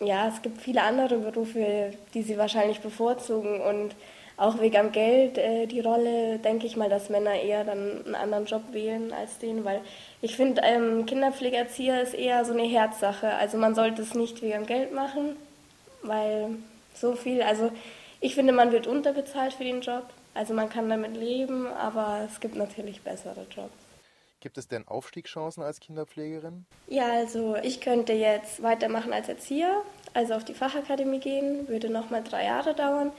ja, es gibt viele andere Berufe, die sie wahrscheinlich bevorzugen. Und auch wegen am Geld äh, die Rolle, denke ich mal, dass Männer eher dann einen anderen Job wählen als den, weil ich finde, ähm, Kinderpflegeerzieher ist eher so eine Herzsache. Also man sollte es nicht wegen am Geld machen, weil so viel, also ich finde, man wird unterbezahlt für den Job. Also man kann damit leben, aber es gibt natürlich bessere Jobs. Gibt es denn Aufstiegschancen als Kinderpflegerin? Ja, also ich könnte jetzt weitermachen als Erzieher, also auf die Fachakademie gehen, würde nochmal drei Jahre dauern.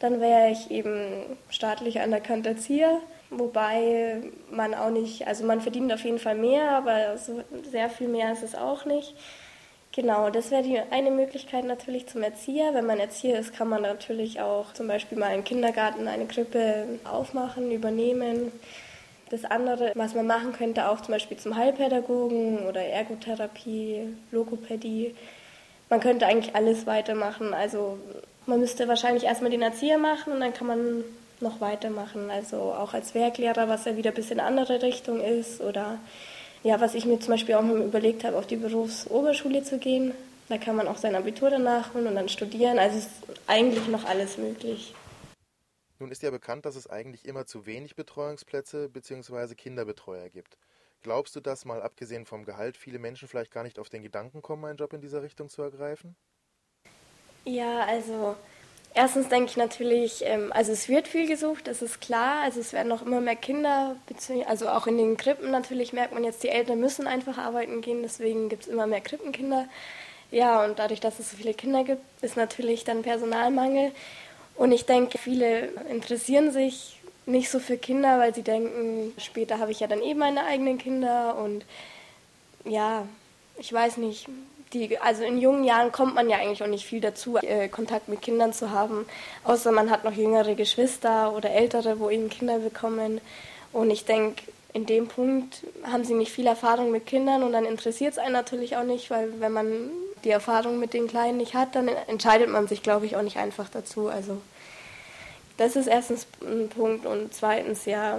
Dann wäre ich eben staatlich anerkannter Erzieher, wobei man auch nicht, also man verdient auf jeden Fall mehr, aber so sehr viel mehr ist es auch nicht. Genau, das wäre die eine Möglichkeit natürlich zum Erzieher. Wenn man Erzieher ist, kann man natürlich auch zum Beispiel mal im Kindergarten eine Krippe aufmachen, übernehmen. Das andere, was man machen könnte, auch zum Beispiel zum Heilpädagogen oder Ergotherapie, Logopädie. Man könnte eigentlich alles weitermachen. Also man müsste wahrscheinlich erstmal den Erzieher machen und dann kann man noch weitermachen. Also auch als Werklehrer, was ja wieder ein bisschen andere Richtung ist oder ja, was ich mir zum Beispiel auch mal überlegt habe, auf die Berufsoberschule zu gehen. Da kann man auch sein Abitur danach holen und dann studieren. Also ist eigentlich noch alles möglich. Nun ist ja bekannt, dass es eigentlich immer zu wenig Betreuungsplätze bzw. Kinderbetreuer gibt. Glaubst du, dass mal abgesehen vom Gehalt viele Menschen vielleicht gar nicht auf den Gedanken kommen, einen Job in dieser Richtung zu ergreifen? Ja, also Erstens denke ich natürlich, ähm, also es wird viel gesucht, das ist klar. Also es werden noch immer mehr Kinder, also auch in den Krippen natürlich merkt man jetzt, die Eltern müssen einfach arbeiten gehen, deswegen gibt es immer mehr Krippenkinder. Ja, und dadurch, dass es so viele Kinder gibt, ist natürlich dann Personalmangel. Und ich denke, viele interessieren sich nicht so für Kinder, weil sie denken, später habe ich ja dann eh meine eigenen Kinder und ja, ich weiß nicht, die, also in jungen Jahren kommt man ja eigentlich auch nicht viel dazu, äh, Kontakt mit Kindern zu haben, außer man hat noch jüngere Geschwister oder ältere, wo eben Kinder bekommen. Und ich denke, in dem Punkt haben sie nicht viel Erfahrung mit Kindern und dann interessiert es einen natürlich auch nicht, weil wenn man die Erfahrung mit den Kleinen nicht hat, dann entscheidet man sich, glaube ich, auch nicht einfach dazu. Also das ist erstens ein Punkt und zweitens ja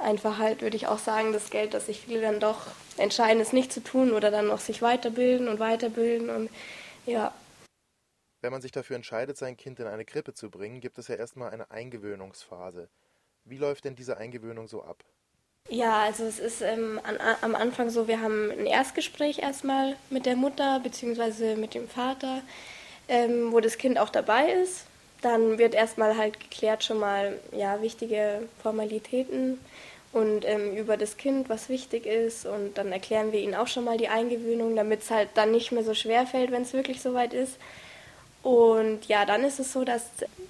einfach halt, würde ich auch sagen, das Geld, das sich viele dann doch entscheiden, es nicht zu tun oder dann noch sich weiterbilden und weiterbilden und ja. Wenn man sich dafür entscheidet, sein Kind in eine Krippe zu bringen, gibt es ja erstmal eine Eingewöhnungsphase. Wie läuft denn diese Eingewöhnung so ab? Ja, also es ist ähm, an, am Anfang so, wir haben ein Erstgespräch erstmal mit der Mutter bzw. mit dem Vater, ähm, wo das Kind auch dabei ist. Dann wird erstmal halt geklärt schon mal ja, wichtige Formalitäten und ähm, über das Kind, was wichtig ist. Und dann erklären wir ihnen auch schon mal die Eingewöhnung, damit es halt dann nicht mehr so schwer fällt, wenn es wirklich soweit ist. Und ja, dann ist es so, dass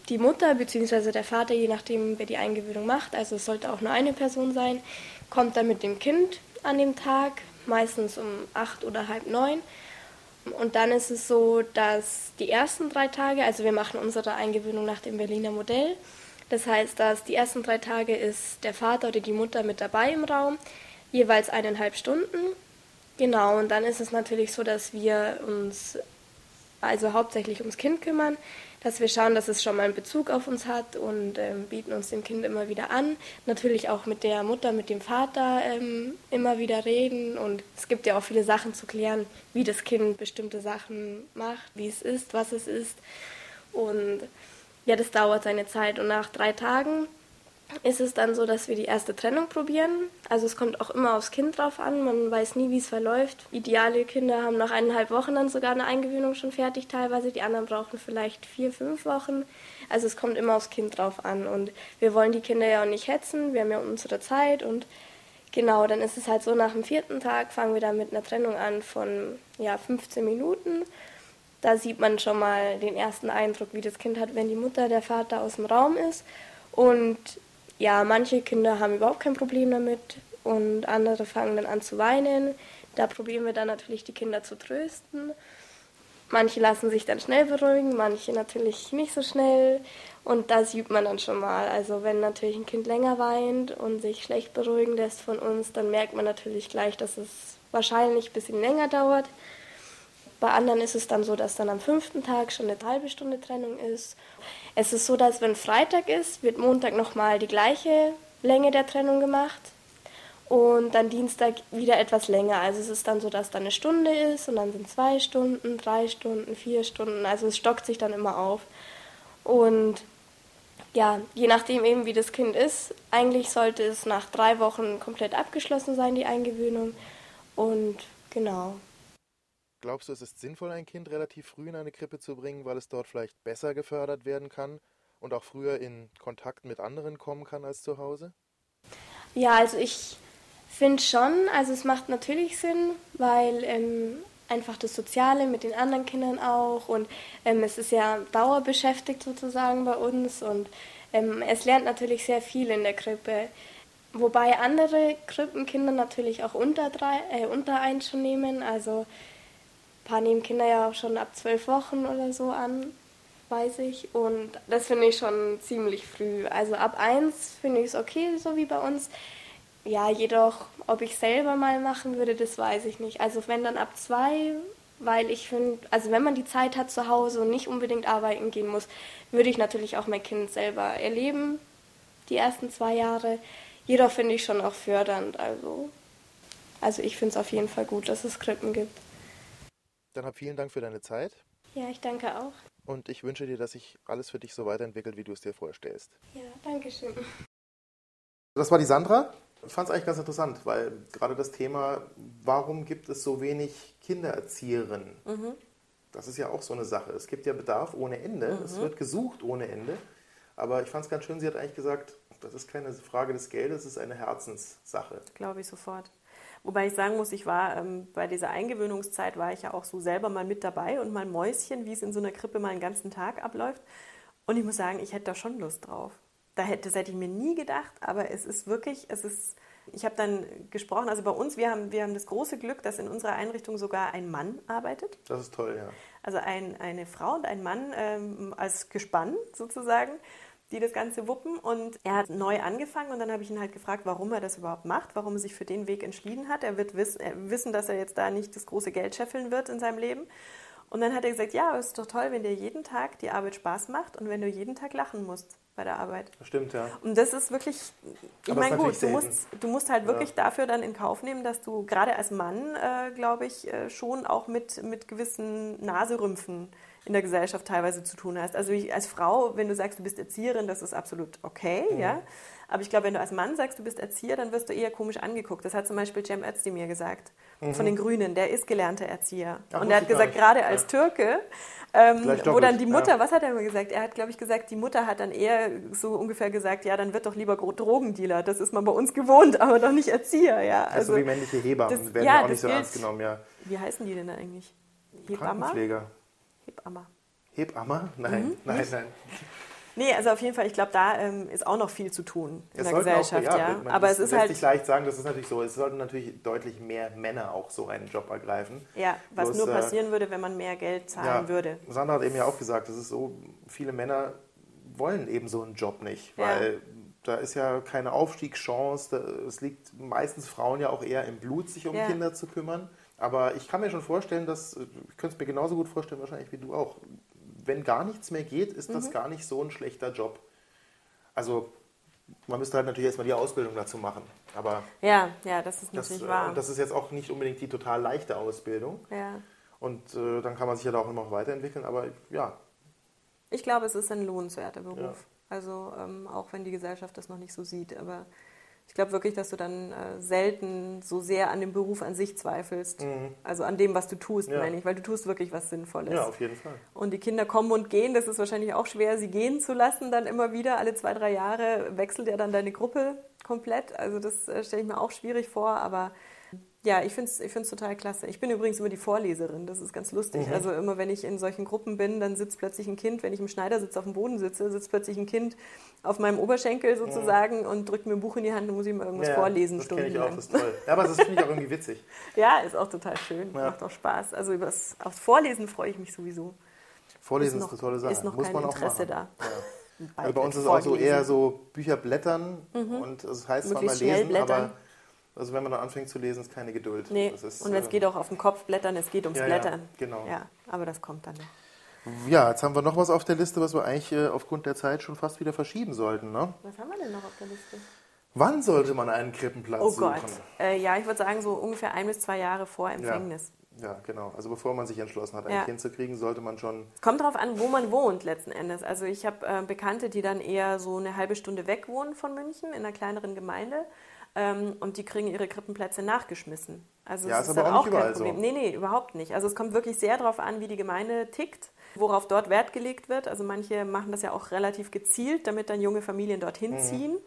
die Mutter bzw. der Vater, je nachdem, wer die Eingewöhnung macht, also es sollte auch nur eine Person sein, kommt dann mit dem Kind an dem Tag, meistens um acht oder halb neun. Und dann ist es so, dass die ersten drei Tage, also wir machen unsere Eingewöhnung nach dem Berliner Modell, das heißt, dass die ersten drei Tage ist der Vater oder die Mutter mit dabei im Raum, jeweils eineinhalb Stunden. Genau, und dann ist es natürlich so, dass wir uns also hauptsächlich ums Kind kümmern, dass wir schauen, dass es schon mal einen Bezug auf uns hat und ähm, bieten uns dem Kind immer wieder an. Natürlich auch mit der Mutter, mit dem Vater ähm, immer wieder reden und es gibt ja auch viele Sachen zu klären, wie das Kind bestimmte Sachen macht, wie es ist, was es ist und ja, das dauert seine Zeit und nach drei Tagen ist es dann so, dass wir die erste Trennung probieren. Also es kommt auch immer aufs Kind drauf an. Man weiß nie, wie es verläuft. Ideale Kinder haben nach eineinhalb Wochen dann sogar eine Eingewöhnung schon fertig teilweise. Die anderen brauchen vielleicht vier, fünf Wochen. Also es kommt immer aufs Kind drauf an. Und wir wollen die Kinder ja auch nicht hetzen. Wir haben ja unsere Zeit. Und genau, dann ist es halt so, nach dem vierten Tag fangen wir dann mit einer Trennung an von ja, 15 Minuten. Da sieht man schon mal den ersten Eindruck, wie das Kind hat, wenn die Mutter, der Vater aus dem Raum ist. Und ja, manche Kinder haben überhaupt kein Problem damit und andere fangen dann an zu weinen. Da probieren wir dann natürlich die Kinder zu trösten. Manche lassen sich dann schnell beruhigen, manche natürlich nicht so schnell. Und da sieht man dann schon mal. Also wenn natürlich ein Kind länger weint und sich schlecht beruhigen lässt von uns, dann merkt man natürlich gleich, dass es wahrscheinlich ein bisschen länger dauert. Bei anderen ist es dann so, dass dann am fünften Tag schon eine halbe Stunde Trennung ist. Es ist so, dass wenn Freitag ist, wird Montag nochmal die gleiche Länge der Trennung gemacht und dann Dienstag wieder etwas länger. Also es ist dann so, dass dann eine Stunde ist und dann sind zwei Stunden, drei Stunden, vier Stunden. Also es stockt sich dann immer auf. Und ja, je nachdem eben wie das Kind ist, eigentlich sollte es nach drei Wochen komplett abgeschlossen sein, die Eingewöhnung. Und genau. Glaubst du, es ist sinnvoll, ein Kind relativ früh in eine Krippe zu bringen, weil es dort vielleicht besser gefördert werden kann und auch früher in Kontakt mit anderen kommen kann als zu Hause? Ja, also ich finde schon, also es macht natürlich Sinn, weil ähm, einfach das Soziale mit den anderen Kindern auch und ähm, es ist ja dauerbeschäftigt sozusagen bei uns und ähm, es lernt natürlich sehr viel in der Krippe. Wobei andere Krippenkinder natürlich auch unter, drei, äh, unter eins schon nehmen, also paar nehmen Kinder ja auch schon ab zwölf Wochen oder so an, weiß ich. Und das finde ich schon ziemlich früh. Also ab eins finde ich es okay, so wie bei uns. Ja, jedoch, ob ich selber mal machen würde, das weiß ich nicht. Also wenn dann ab zwei, weil ich finde, also wenn man die Zeit hat zu Hause und nicht unbedingt arbeiten gehen muss, würde ich natürlich auch mein Kind selber erleben, die ersten zwei Jahre. Jedoch finde ich schon auch fördernd. Also, also ich finde es auf jeden Fall gut, dass es Krippen gibt. Dann hab vielen Dank für deine Zeit. Ja, ich danke auch. Und ich wünsche dir, dass sich alles für dich so weiterentwickelt, wie du es dir vorstellst. Ja, danke schön. Das war die Sandra. Ich fand es eigentlich ganz interessant, weil gerade das Thema, warum gibt es so wenig Kindererzieherinnen? Mhm. Das ist ja auch so eine Sache. Es gibt ja Bedarf ohne Ende. Mhm. Es wird gesucht ohne Ende. Aber ich fand es ganz schön, sie hat eigentlich gesagt, das ist keine Frage des Geldes, es ist eine Herzenssache. Glaube ich sofort. Wobei ich sagen muss, ich war ähm, bei dieser Eingewöhnungszeit, war ich ja auch so selber mal mit dabei und mal Mäuschen, wie es in so einer Krippe mal einen ganzen Tag abläuft. Und ich muss sagen, ich hätte da schon Lust drauf. Da hätte, das hätte ich mir nie gedacht, aber es ist wirklich, es ist, ich habe dann gesprochen, also bei uns, wir haben, wir haben das große Glück, dass in unserer Einrichtung sogar ein Mann arbeitet. Das ist toll, ja. Also ein, eine Frau und ein Mann ähm, als Gespann sozusagen die das Ganze wuppen. Und er hat neu angefangen und dann habe ich ihn halt gefragt, warum er das überhaupt macht, warum er sich für den Weg entschieden hat. Er wird wiss, äh, wissen, dass er jetzt da nicht das große Geld scheffeln wird in seinem Leben. Und dann hat er gesagt, ja, es ist doch toll, wenn dir jeden Tag die Arbeit Spaß macht und wenn du jeden Tag lachen musst bei der Arbeit. Stimmt, ja. Und das ist wirklich, ich meine, gut, du musst, du musst halt wirklich ja. dafür dann in Kauf nehmen, dass du gerade als Mann, äh, glaube ich, äh, schon auch mit, mit gewissen Naserümpfen in der Gesellschaft teilweise zu tun hast. Also ich, als Frau, wenn du sagst, du bist Erzieherin, das ist absolut okay, mhm. ja. Aber ich glaube, wenn du als Mann sagst, du bist Erzieher, dann wirst du eher komisch angeguckt. Das hat zum Beispiel Cem Özdemir gesagt, mhm. von den Grünen. Der ist gelernter Erzieher. Ach, und er hat gesagt, gerade als Türke, ähm, wo dann die Mutter, ja. was hat er immer gesagt? Er hat, glaube ich, gesagt, die Mutter hat dann eher so ungefähr gesagt, ja, dann wird doch lieber Drogendealer. Das ist man bei uns gewohnt, aber doch nicht Erzieher, ja. Also, also wie männliche Hebammen das, werden ja, auch nicht so gilt, ernst genommen, ja. Wie heißen die denn eigentlich? Hebammer? Hebammer. Hebammer? Nein, mhm, nein, nein. Nee, also auf jeden Fall, ich glaube, da ähm, ist auch noch viel zu tun in es der Gesellschaft. Auch, ja, ja. Aber es ist halt. sich leicht sagen, das ist natürlich so. Es sollten natürlich deutlich mehr Männer auch so einen Job ergreifen. Ja, was Bloß, nur äh, passieren äh, würde, wenn man mehr Geld zahlen ja, würde. Sandra hat eben ja auch gesagt, es ist so, viele Männer wollen eben so einen Job nicht, weil ja. da ist ja keine Aufstiegschance. Da, es liegt meistens Frauen ja auch eher im Blut, sich um Kinder zu kümmern Aber ich kann mir schon vorstellen, dass, ich könnte es mir genauso gut vorstellen, wahrscheinlich wie du auch, wenn gar nichts mehr geht, ist das mhm. gar nicht so ein schlechter Job. Also man müsste halt natürlich erstmal die Ausbildung dazu machen. Aber ja, ja, das ist natürlich das, wahr. Und das ist jetzt auch nicht unbedingt die total leichte Ausbildung. Ja. Und äh, dann kann man sich ja da auch immer weiterentwickeln. Aber ja. Ich glaube, es ist ein lohnenswerter Beruf. Ja. Also ähm, auch wenn die Gesellschaft das noch nicht so sieht. Aber ich glaube wirklich, dass du dann äh, selten so sehr an dem Beruf an sich zweifelst. Mhm. Also an dem, was du tust, ja. meine ich, weil du tust wirklich was Sinnvolles. Ja, auf jeden Fall. Und die Kinder kommen und gehen, das ist wahrscheinlich auch schwer, sie gehen zu lassen, dann immer wieder. Alle zwei, drei Jahre wechselt ja dann deine Gruppe komplett. Also das äh, stelle ich mir auch schwierig vor, aber ja, ich finde es ich find's total klasse. Ich bin übrigens immer die Vorleserin, das ist ganz lustig. Mhm. Also immer, wenn ich in solchen Gruppen bin, dann sitzt plötzlich ein Kind, wenn ich im Schneidersitz auf dem Boden sitze, sitzt plötzlich ein Kind auf meinem Oberschenkel sozusagen und drückt mir ein Buch in die Hand und muss ihm irgendwas ja, vorlesen. Das kenne ich auch, das ist toll. Ja, aber das finde ich auch irgendwie witzig. [laughs] ja, ist auch total schön, ja. macht auch Spaß. Also übers, aufs Vorlesen freue ich mich sowieso. Vorlesen ist, noch, ist eine tolle Sache. Ist noch muss kein man Interesse da. Ja. [laughs] Also bei uns ist es auch so eher so Bücher blättern mhm. und es heißt zwar mal lesen, aber also wenn man dann anfängt zu lesen, ist keine Geduld. Nee. Ist, und es äh, geht auch auf den Kopf blättern, es geht ums ja, Blättern. Ja, genau. Ja, aber das kommt dann noch. Ja, jetzt haben wir noch was auf der Liste, was wir eigentlich äh, aufgrund der Zeit schon fast wieder verschieben sollten. Ne? Was haben wir denn noch auf der Liste? Wann sollte man einen Krippenplatz oh suchen? Oh Gott. Äh, ja, ich würde sagen so ungefähr ein bis zwei Jahre vor Empfängnis. Ja. ja. genau. Also bevor man sich entschlossen hat, ein ja. Kind zu kriegen, sollte man schon... Es kommt darauf an, wo man wohnt letzten Endes. Also ich habe äh, Bekannte, die dann eher so eine halbe Stunde weg wohnen von München, in einer kleineren Gemeinde. Ähm, und die kriegen ihre Krippenplätze nachgeschmissen. Also ja, ist, ist aber auch, nicht kein Problem. So. Nee, nee, überhaupt nicht. Also es kommt wirklich sehr darauf an, wie die Gemeinde tickt, worauf dort Wert gelegt wird. Also manche machen das ja auch relativ gezielt, damit dann junge Familien dorthin mhm. ziehen.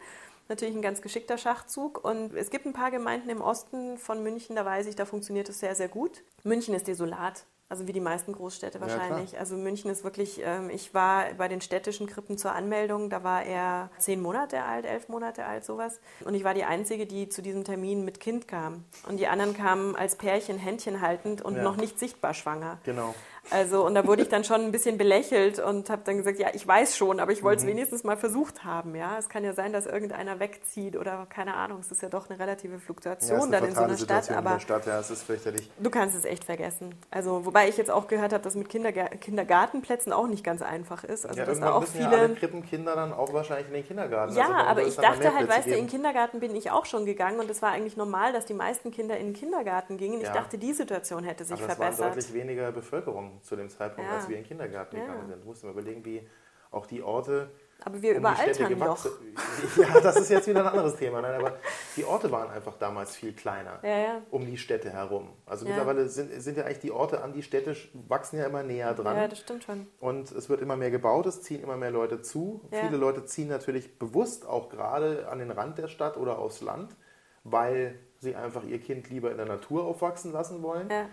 Natürlich ein ganz geschickter Schachzug. Und es gibt ein paar Gemeinden im Osten von München, da weiß ich, da funktioniert es sehr, sehr gut. München ist desolat. Also wie die meisten Großstädte wahrscheinlich. Ja, also München ist wirklich, ähm, ich war bei den städtischen Krippen zur Anmeldung, da war er zehn Monate alt, elf Monate alt, sowas. Und ich war die Einzige, die zu diesem Termin mit Kind kam. Und die anderen kamen als Pärchen Händchen haltend und ja. noch nicht sichtbar schwanger. Genau. Also, und da wurde ich dann schon ein bisschen belächelt und habe dann gesagt, ja, ich weiß schon, aber ich wollte es mhm. wenigstens mal versucht haben. Ja, es kann ja sein, dass irgendeiner wegzieht oder keine Ahnung. Es ist ja doch eine relative Fluktuation ja, eine dann in so einer Stadt. Aber in der Stadt, ja, es ist fürchterlich. Du kannst es echt vergessen. Also, wobei ich jetzt auch gehört habe, dass mit Kindergar Kindergartenplätzen auch nicht ganz einfach ist. Also, ja, dass da auch viele ja alle Krippenkinder dann auch wahrscheinlich in den Kindergarten. Ja, also aber ich dachte halt, weißt du, in den Kindergarten bin ich auch schon gegangen und es war eigentlich normal, dass die meisten Kinder in den Kindergarten gingen. Ich dachte, die Situation hätte sich aber verbessert. Es war deutlich weniger Bevölkerung zu dem Zeitpunkt als wir in den Kindergarten gegangen sind. Du musst dir mal überlegen, wie auch die Orte. Aber wir um überaltern doch. [laughs] Ja, das ist jetzt wieder ein anderes Thema. Nein, aber die Orte waren einfach damals viel kleiner ja, ja. um die Städte herum. Also mittlerweile sind, sind ja eigentlich die Orte an die Städte, wachsen ja immer näher dran. Ja, das stimmt schon. Und es wird immer mehr gebaut, es ziehen immer mehr Leute zu. Viele Leute ziehen natürlich bewusst auch gerade an den Rand der Stadt oder aufs Land, weil sie einfach ihr Kind lieber in der Natur aufwachsen lassen wollen. Ja.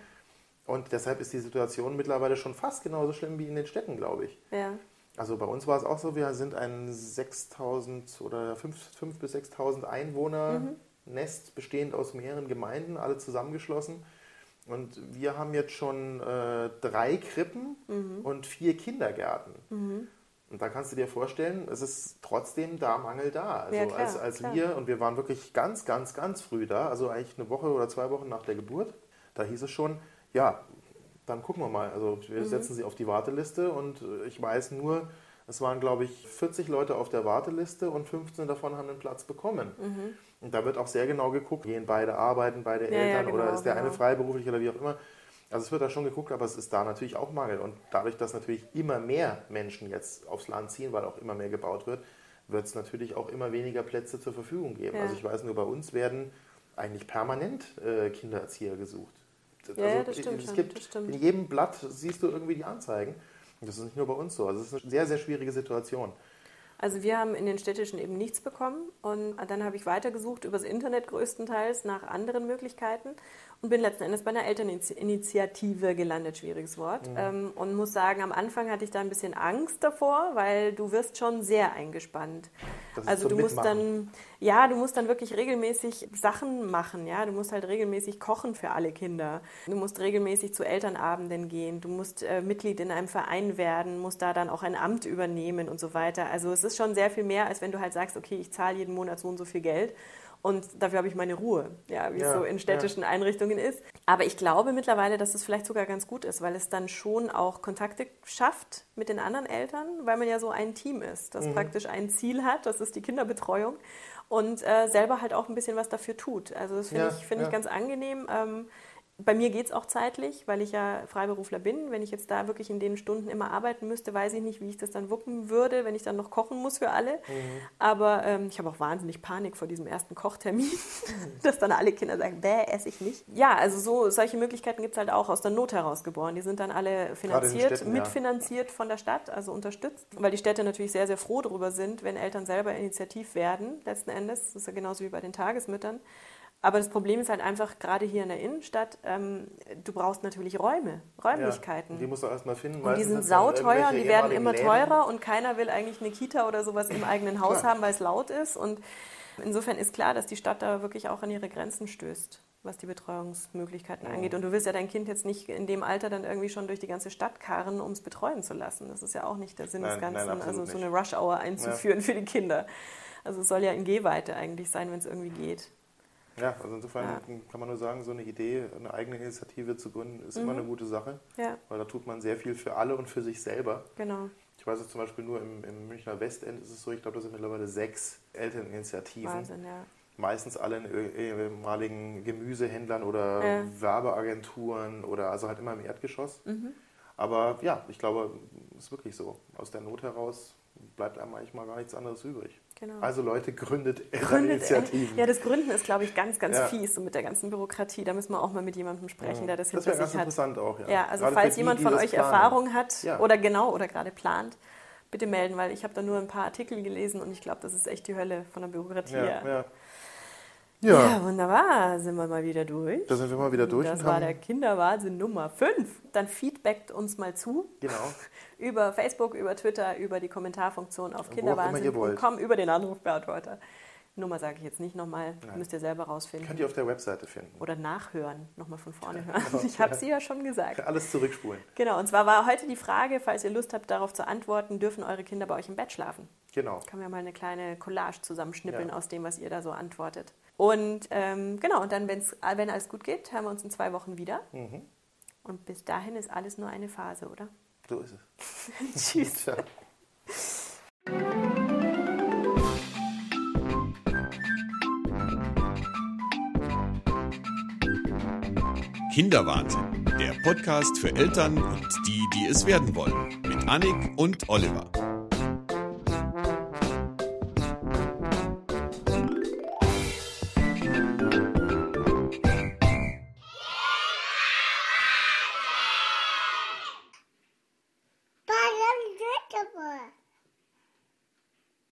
Und deshalb ist die Situation mittlerweile schon fast genauso schlimm wie in den Städten, glaube ich. Ja. Also bei uns war es auch so, wir sind ein 6000 oder 5.000 bis 6.000 Einwohner mhm. Nest bestehend aus mehreren Gemeinden, alle zusammengeschlossen. Und wir haben jetzt schon äh, drei Krippen mhm. und vier Kindergärten. Mhm. Und da kannst du dir vorstellen, es ist trotzdem da Mangel da. Also ja, klar, als, als wir, und wir waren wirklich ganz, ganz, ganz früh da, also eigentlich eine Woche oder zwei Wochen nach der Geburt, da hieß es schon, ja, dann gucken wir mal. Also wir mhm. setzen sie auf die Warteliste und äh, ich weiß nur, es waren, glaube ich, 40 Leute auf der Warteliste und 15 davon haben einen Platz bekommen. Mhm. Und da wird auch sehr genau geguckt, gehen beide arbeiten, beide ja, Eltern ja, genau, oder ist der genau. eine freiberuflich oder wie auch immer. Also es wird da schon geguckt, aber es ist da natürlich auch Mangel. Und dadurch, dass natürlich immer mehr Menschen jetzt aufs Land ziehen, weil auch immer mehr gebaut wird, wird es natürlich auch immer weniger Plätze zur Verfügung geben. Ja. Also ich weiß nur, bei uns werden eigentlich permanent äh, Kindererzieher gesucht. Ja, also, das stimmt. Es gibt, stimmt. In jedem Blatt siehst du irgendwie die Anzeigen. Das ist nicht nur bei uns so. Also es ist eine sehr, sehr schwierige Situation. Also wir haben in den städtischen eben nichts bekommen und dann habe ich weitergesucht übers Internet größtenteils nach anderen Möglichkeiten und bin letzten Endes bei einer Elterninitiative gelandet, schwieriges Wort. Mhm. Ähm, und muss sagen, am Anfang hatte ich da ein bisschen Angst davor, weil du wirst schon sehr eingespannt. also du musst dann, ja, du musst dann wirklich regelmäßig Sachen machen, ja. Du musst halt regelmäßig kochen für alle Kinder. Du musst regelmäßig zu Elternabenden gehen. Du musst äh, Mitglied in einem Verein werden, musst da dann auch ein Amt übernehmen und so weiter. Also es ist schon sehr viel mehr, als wenn du halt sagst, okay, ich zahle jeden Monat so und so viel Geld Und dafür habe ich meine Ruhe, ja, wie ja, es so in städtischen ja. Einrichtungen ist. Aber ich glaube mittlerweile, dass es vielleicht sogar ganz gut ist, weil es dann schon auch Kontakte schafft mit den anderen Eltern, weil man ja so ein Team ist, das mhm. praktisch ein Ziel hat, das ist die Kinderbetreuung und äh, selber halt auch ein bisschen was dafür tut. Also das finde ja, ich, find ich ganz angenehm. Ähm, bei mir geht es auch zeitlich, weil ich ja Freiberufler bin. Wenn ich jetzt da wirklich in den Stunden immer arbeiten müsste, weiß ich nicht, wie ich das dann wuppen würde, wenn ich dann noch kochen muss für alle. Mhm. Aber ähm, ich habe auch wahnsinnig Panik vor diesem ersten Kochtermin, [laughs] dass dann alle Kinder sagen, bäh, esse ich nicht. Ja, also so solche Möglichkeiten gibt es halt auch aus der Not heraus geboren. Die sind dann alle finanziert, Städten, mitfinanziert ja. von der Stadt, also unterstützt, weil die Städte natürlich sehr, sehr froh darüber sind, wenn Eltern selber initiativ werden, letzten Endes. Das ist ja genauso wie bei den Tagesmüttern. Aber das Problem ist halt einfach, gerade hier in der Innenstadt, ähm, du brauchst natürlich Räume, Räumlichkeiten. Ja, die musst du erstmal finden. Und die sind sauteuer und die werden immer Läden. teurer und keiner will eigentlich eine Kita oder sowas im eigenen Haus haben, weil es laut ist. Und insofern ist klar, dass die Stadt da wirklich auch an ihre Grenzen stößt was die Betreuungsmöglichkeiten ja. angeht. Und du willst ja dein Kind jetzt nicht in dem Alter dann irgendwie schon durch die ganze Stadt karren, um es betreuen zu lassen. Das ist ja auch nicht der Sinn nein, des Ganzen, nein, also so eine Rush-Hour einzuführen ja. für die Kinder. Also es soll ja in Gehweite eigentlich sein, wenn es irgendwie geht. Ja, also insofern ja. kann man nur sagen, so eine Idee, eine eigene Initiative zu gründen, ist mhm. immer eine gute Sache. Ja. Weil da tut man sehr viel für alle und für sich selber. Genau. Ich weiß jetzt zum Beispiel nur im, im Münchner Westend ist es so, ich glaube, da sind mittlerweile sechs Elterninitiativen. Wahnsinn, ja. Meistens alle in ehemaligen Gemüsehändlern oder ja. Werbeagenturen oder also halt immer im Erdgeschoss. Mhm. Aber ja, ich glaube, es ist wirklich so. Aus der Not heraus bleibt einem eigentlich mal gar nichts anderes übrig. Genau. Also Leute, gründet, gründet Initiativen. Ja, das Gründen ist, glaube ich, ganz, ganz ja. fies so mit der ganzen Bürokratie. Da müssen wir auch mal mit jemandem sprechen, der das, das hinter sich hat. Ganz interessant auch, ja. Ja, also gerade falls die, jemand von euch planen. Erfahrung hat ja. oder genau oder gerade plant, bitte melden, weil ich habe da nur ein paar Artikel gelesen und ich glaube, das ist echt die Hölle von der Bürokratie. Ja, ja. Ja, wunderbar. Sind wir mal wieder durch. Da sind wir mal wieder durch. Das war der Kinderwahnsinn Nummer 5. Dann feedbackt uns mal zu. Genau. [laughs] über Facebook, über Twitter, über die Kommentarfunktion auf kinderwahnsinn.com, über den Anrufbeantworter. Nummer sage ich jetzt nicht nochmal, müsst ihr selber rausfinden. Könnt ihr auf der Webseite finden. Oder nachhören, nochmal von vorne hören. [laughs] Ich habe sie ja schon gesagt. [laughs] Alles zurückspulen. Genau, und zwar war heute die Frage, falls ihr Lust habt, darauf zu antworten, dürfen eure Kinder bei euch im Bett schlafen? Genau. Können wir mal eine kleine Collage zusammenschnippeln ja. aus dem, was ihr da so antwortet. Und ähm, genau, und dann, wenn's, wenn alles gut geht, hören wir uns in zwei Wochen wieder. Mhm. Und bis dahin ist alles nur eine Phase, oder? So ist es. [laughs] [laughs] Tschüss. Ciao. Kinderwahnsinn, der Podcast für Eltern und die, die es werden wollen, mit Annik und Oliver.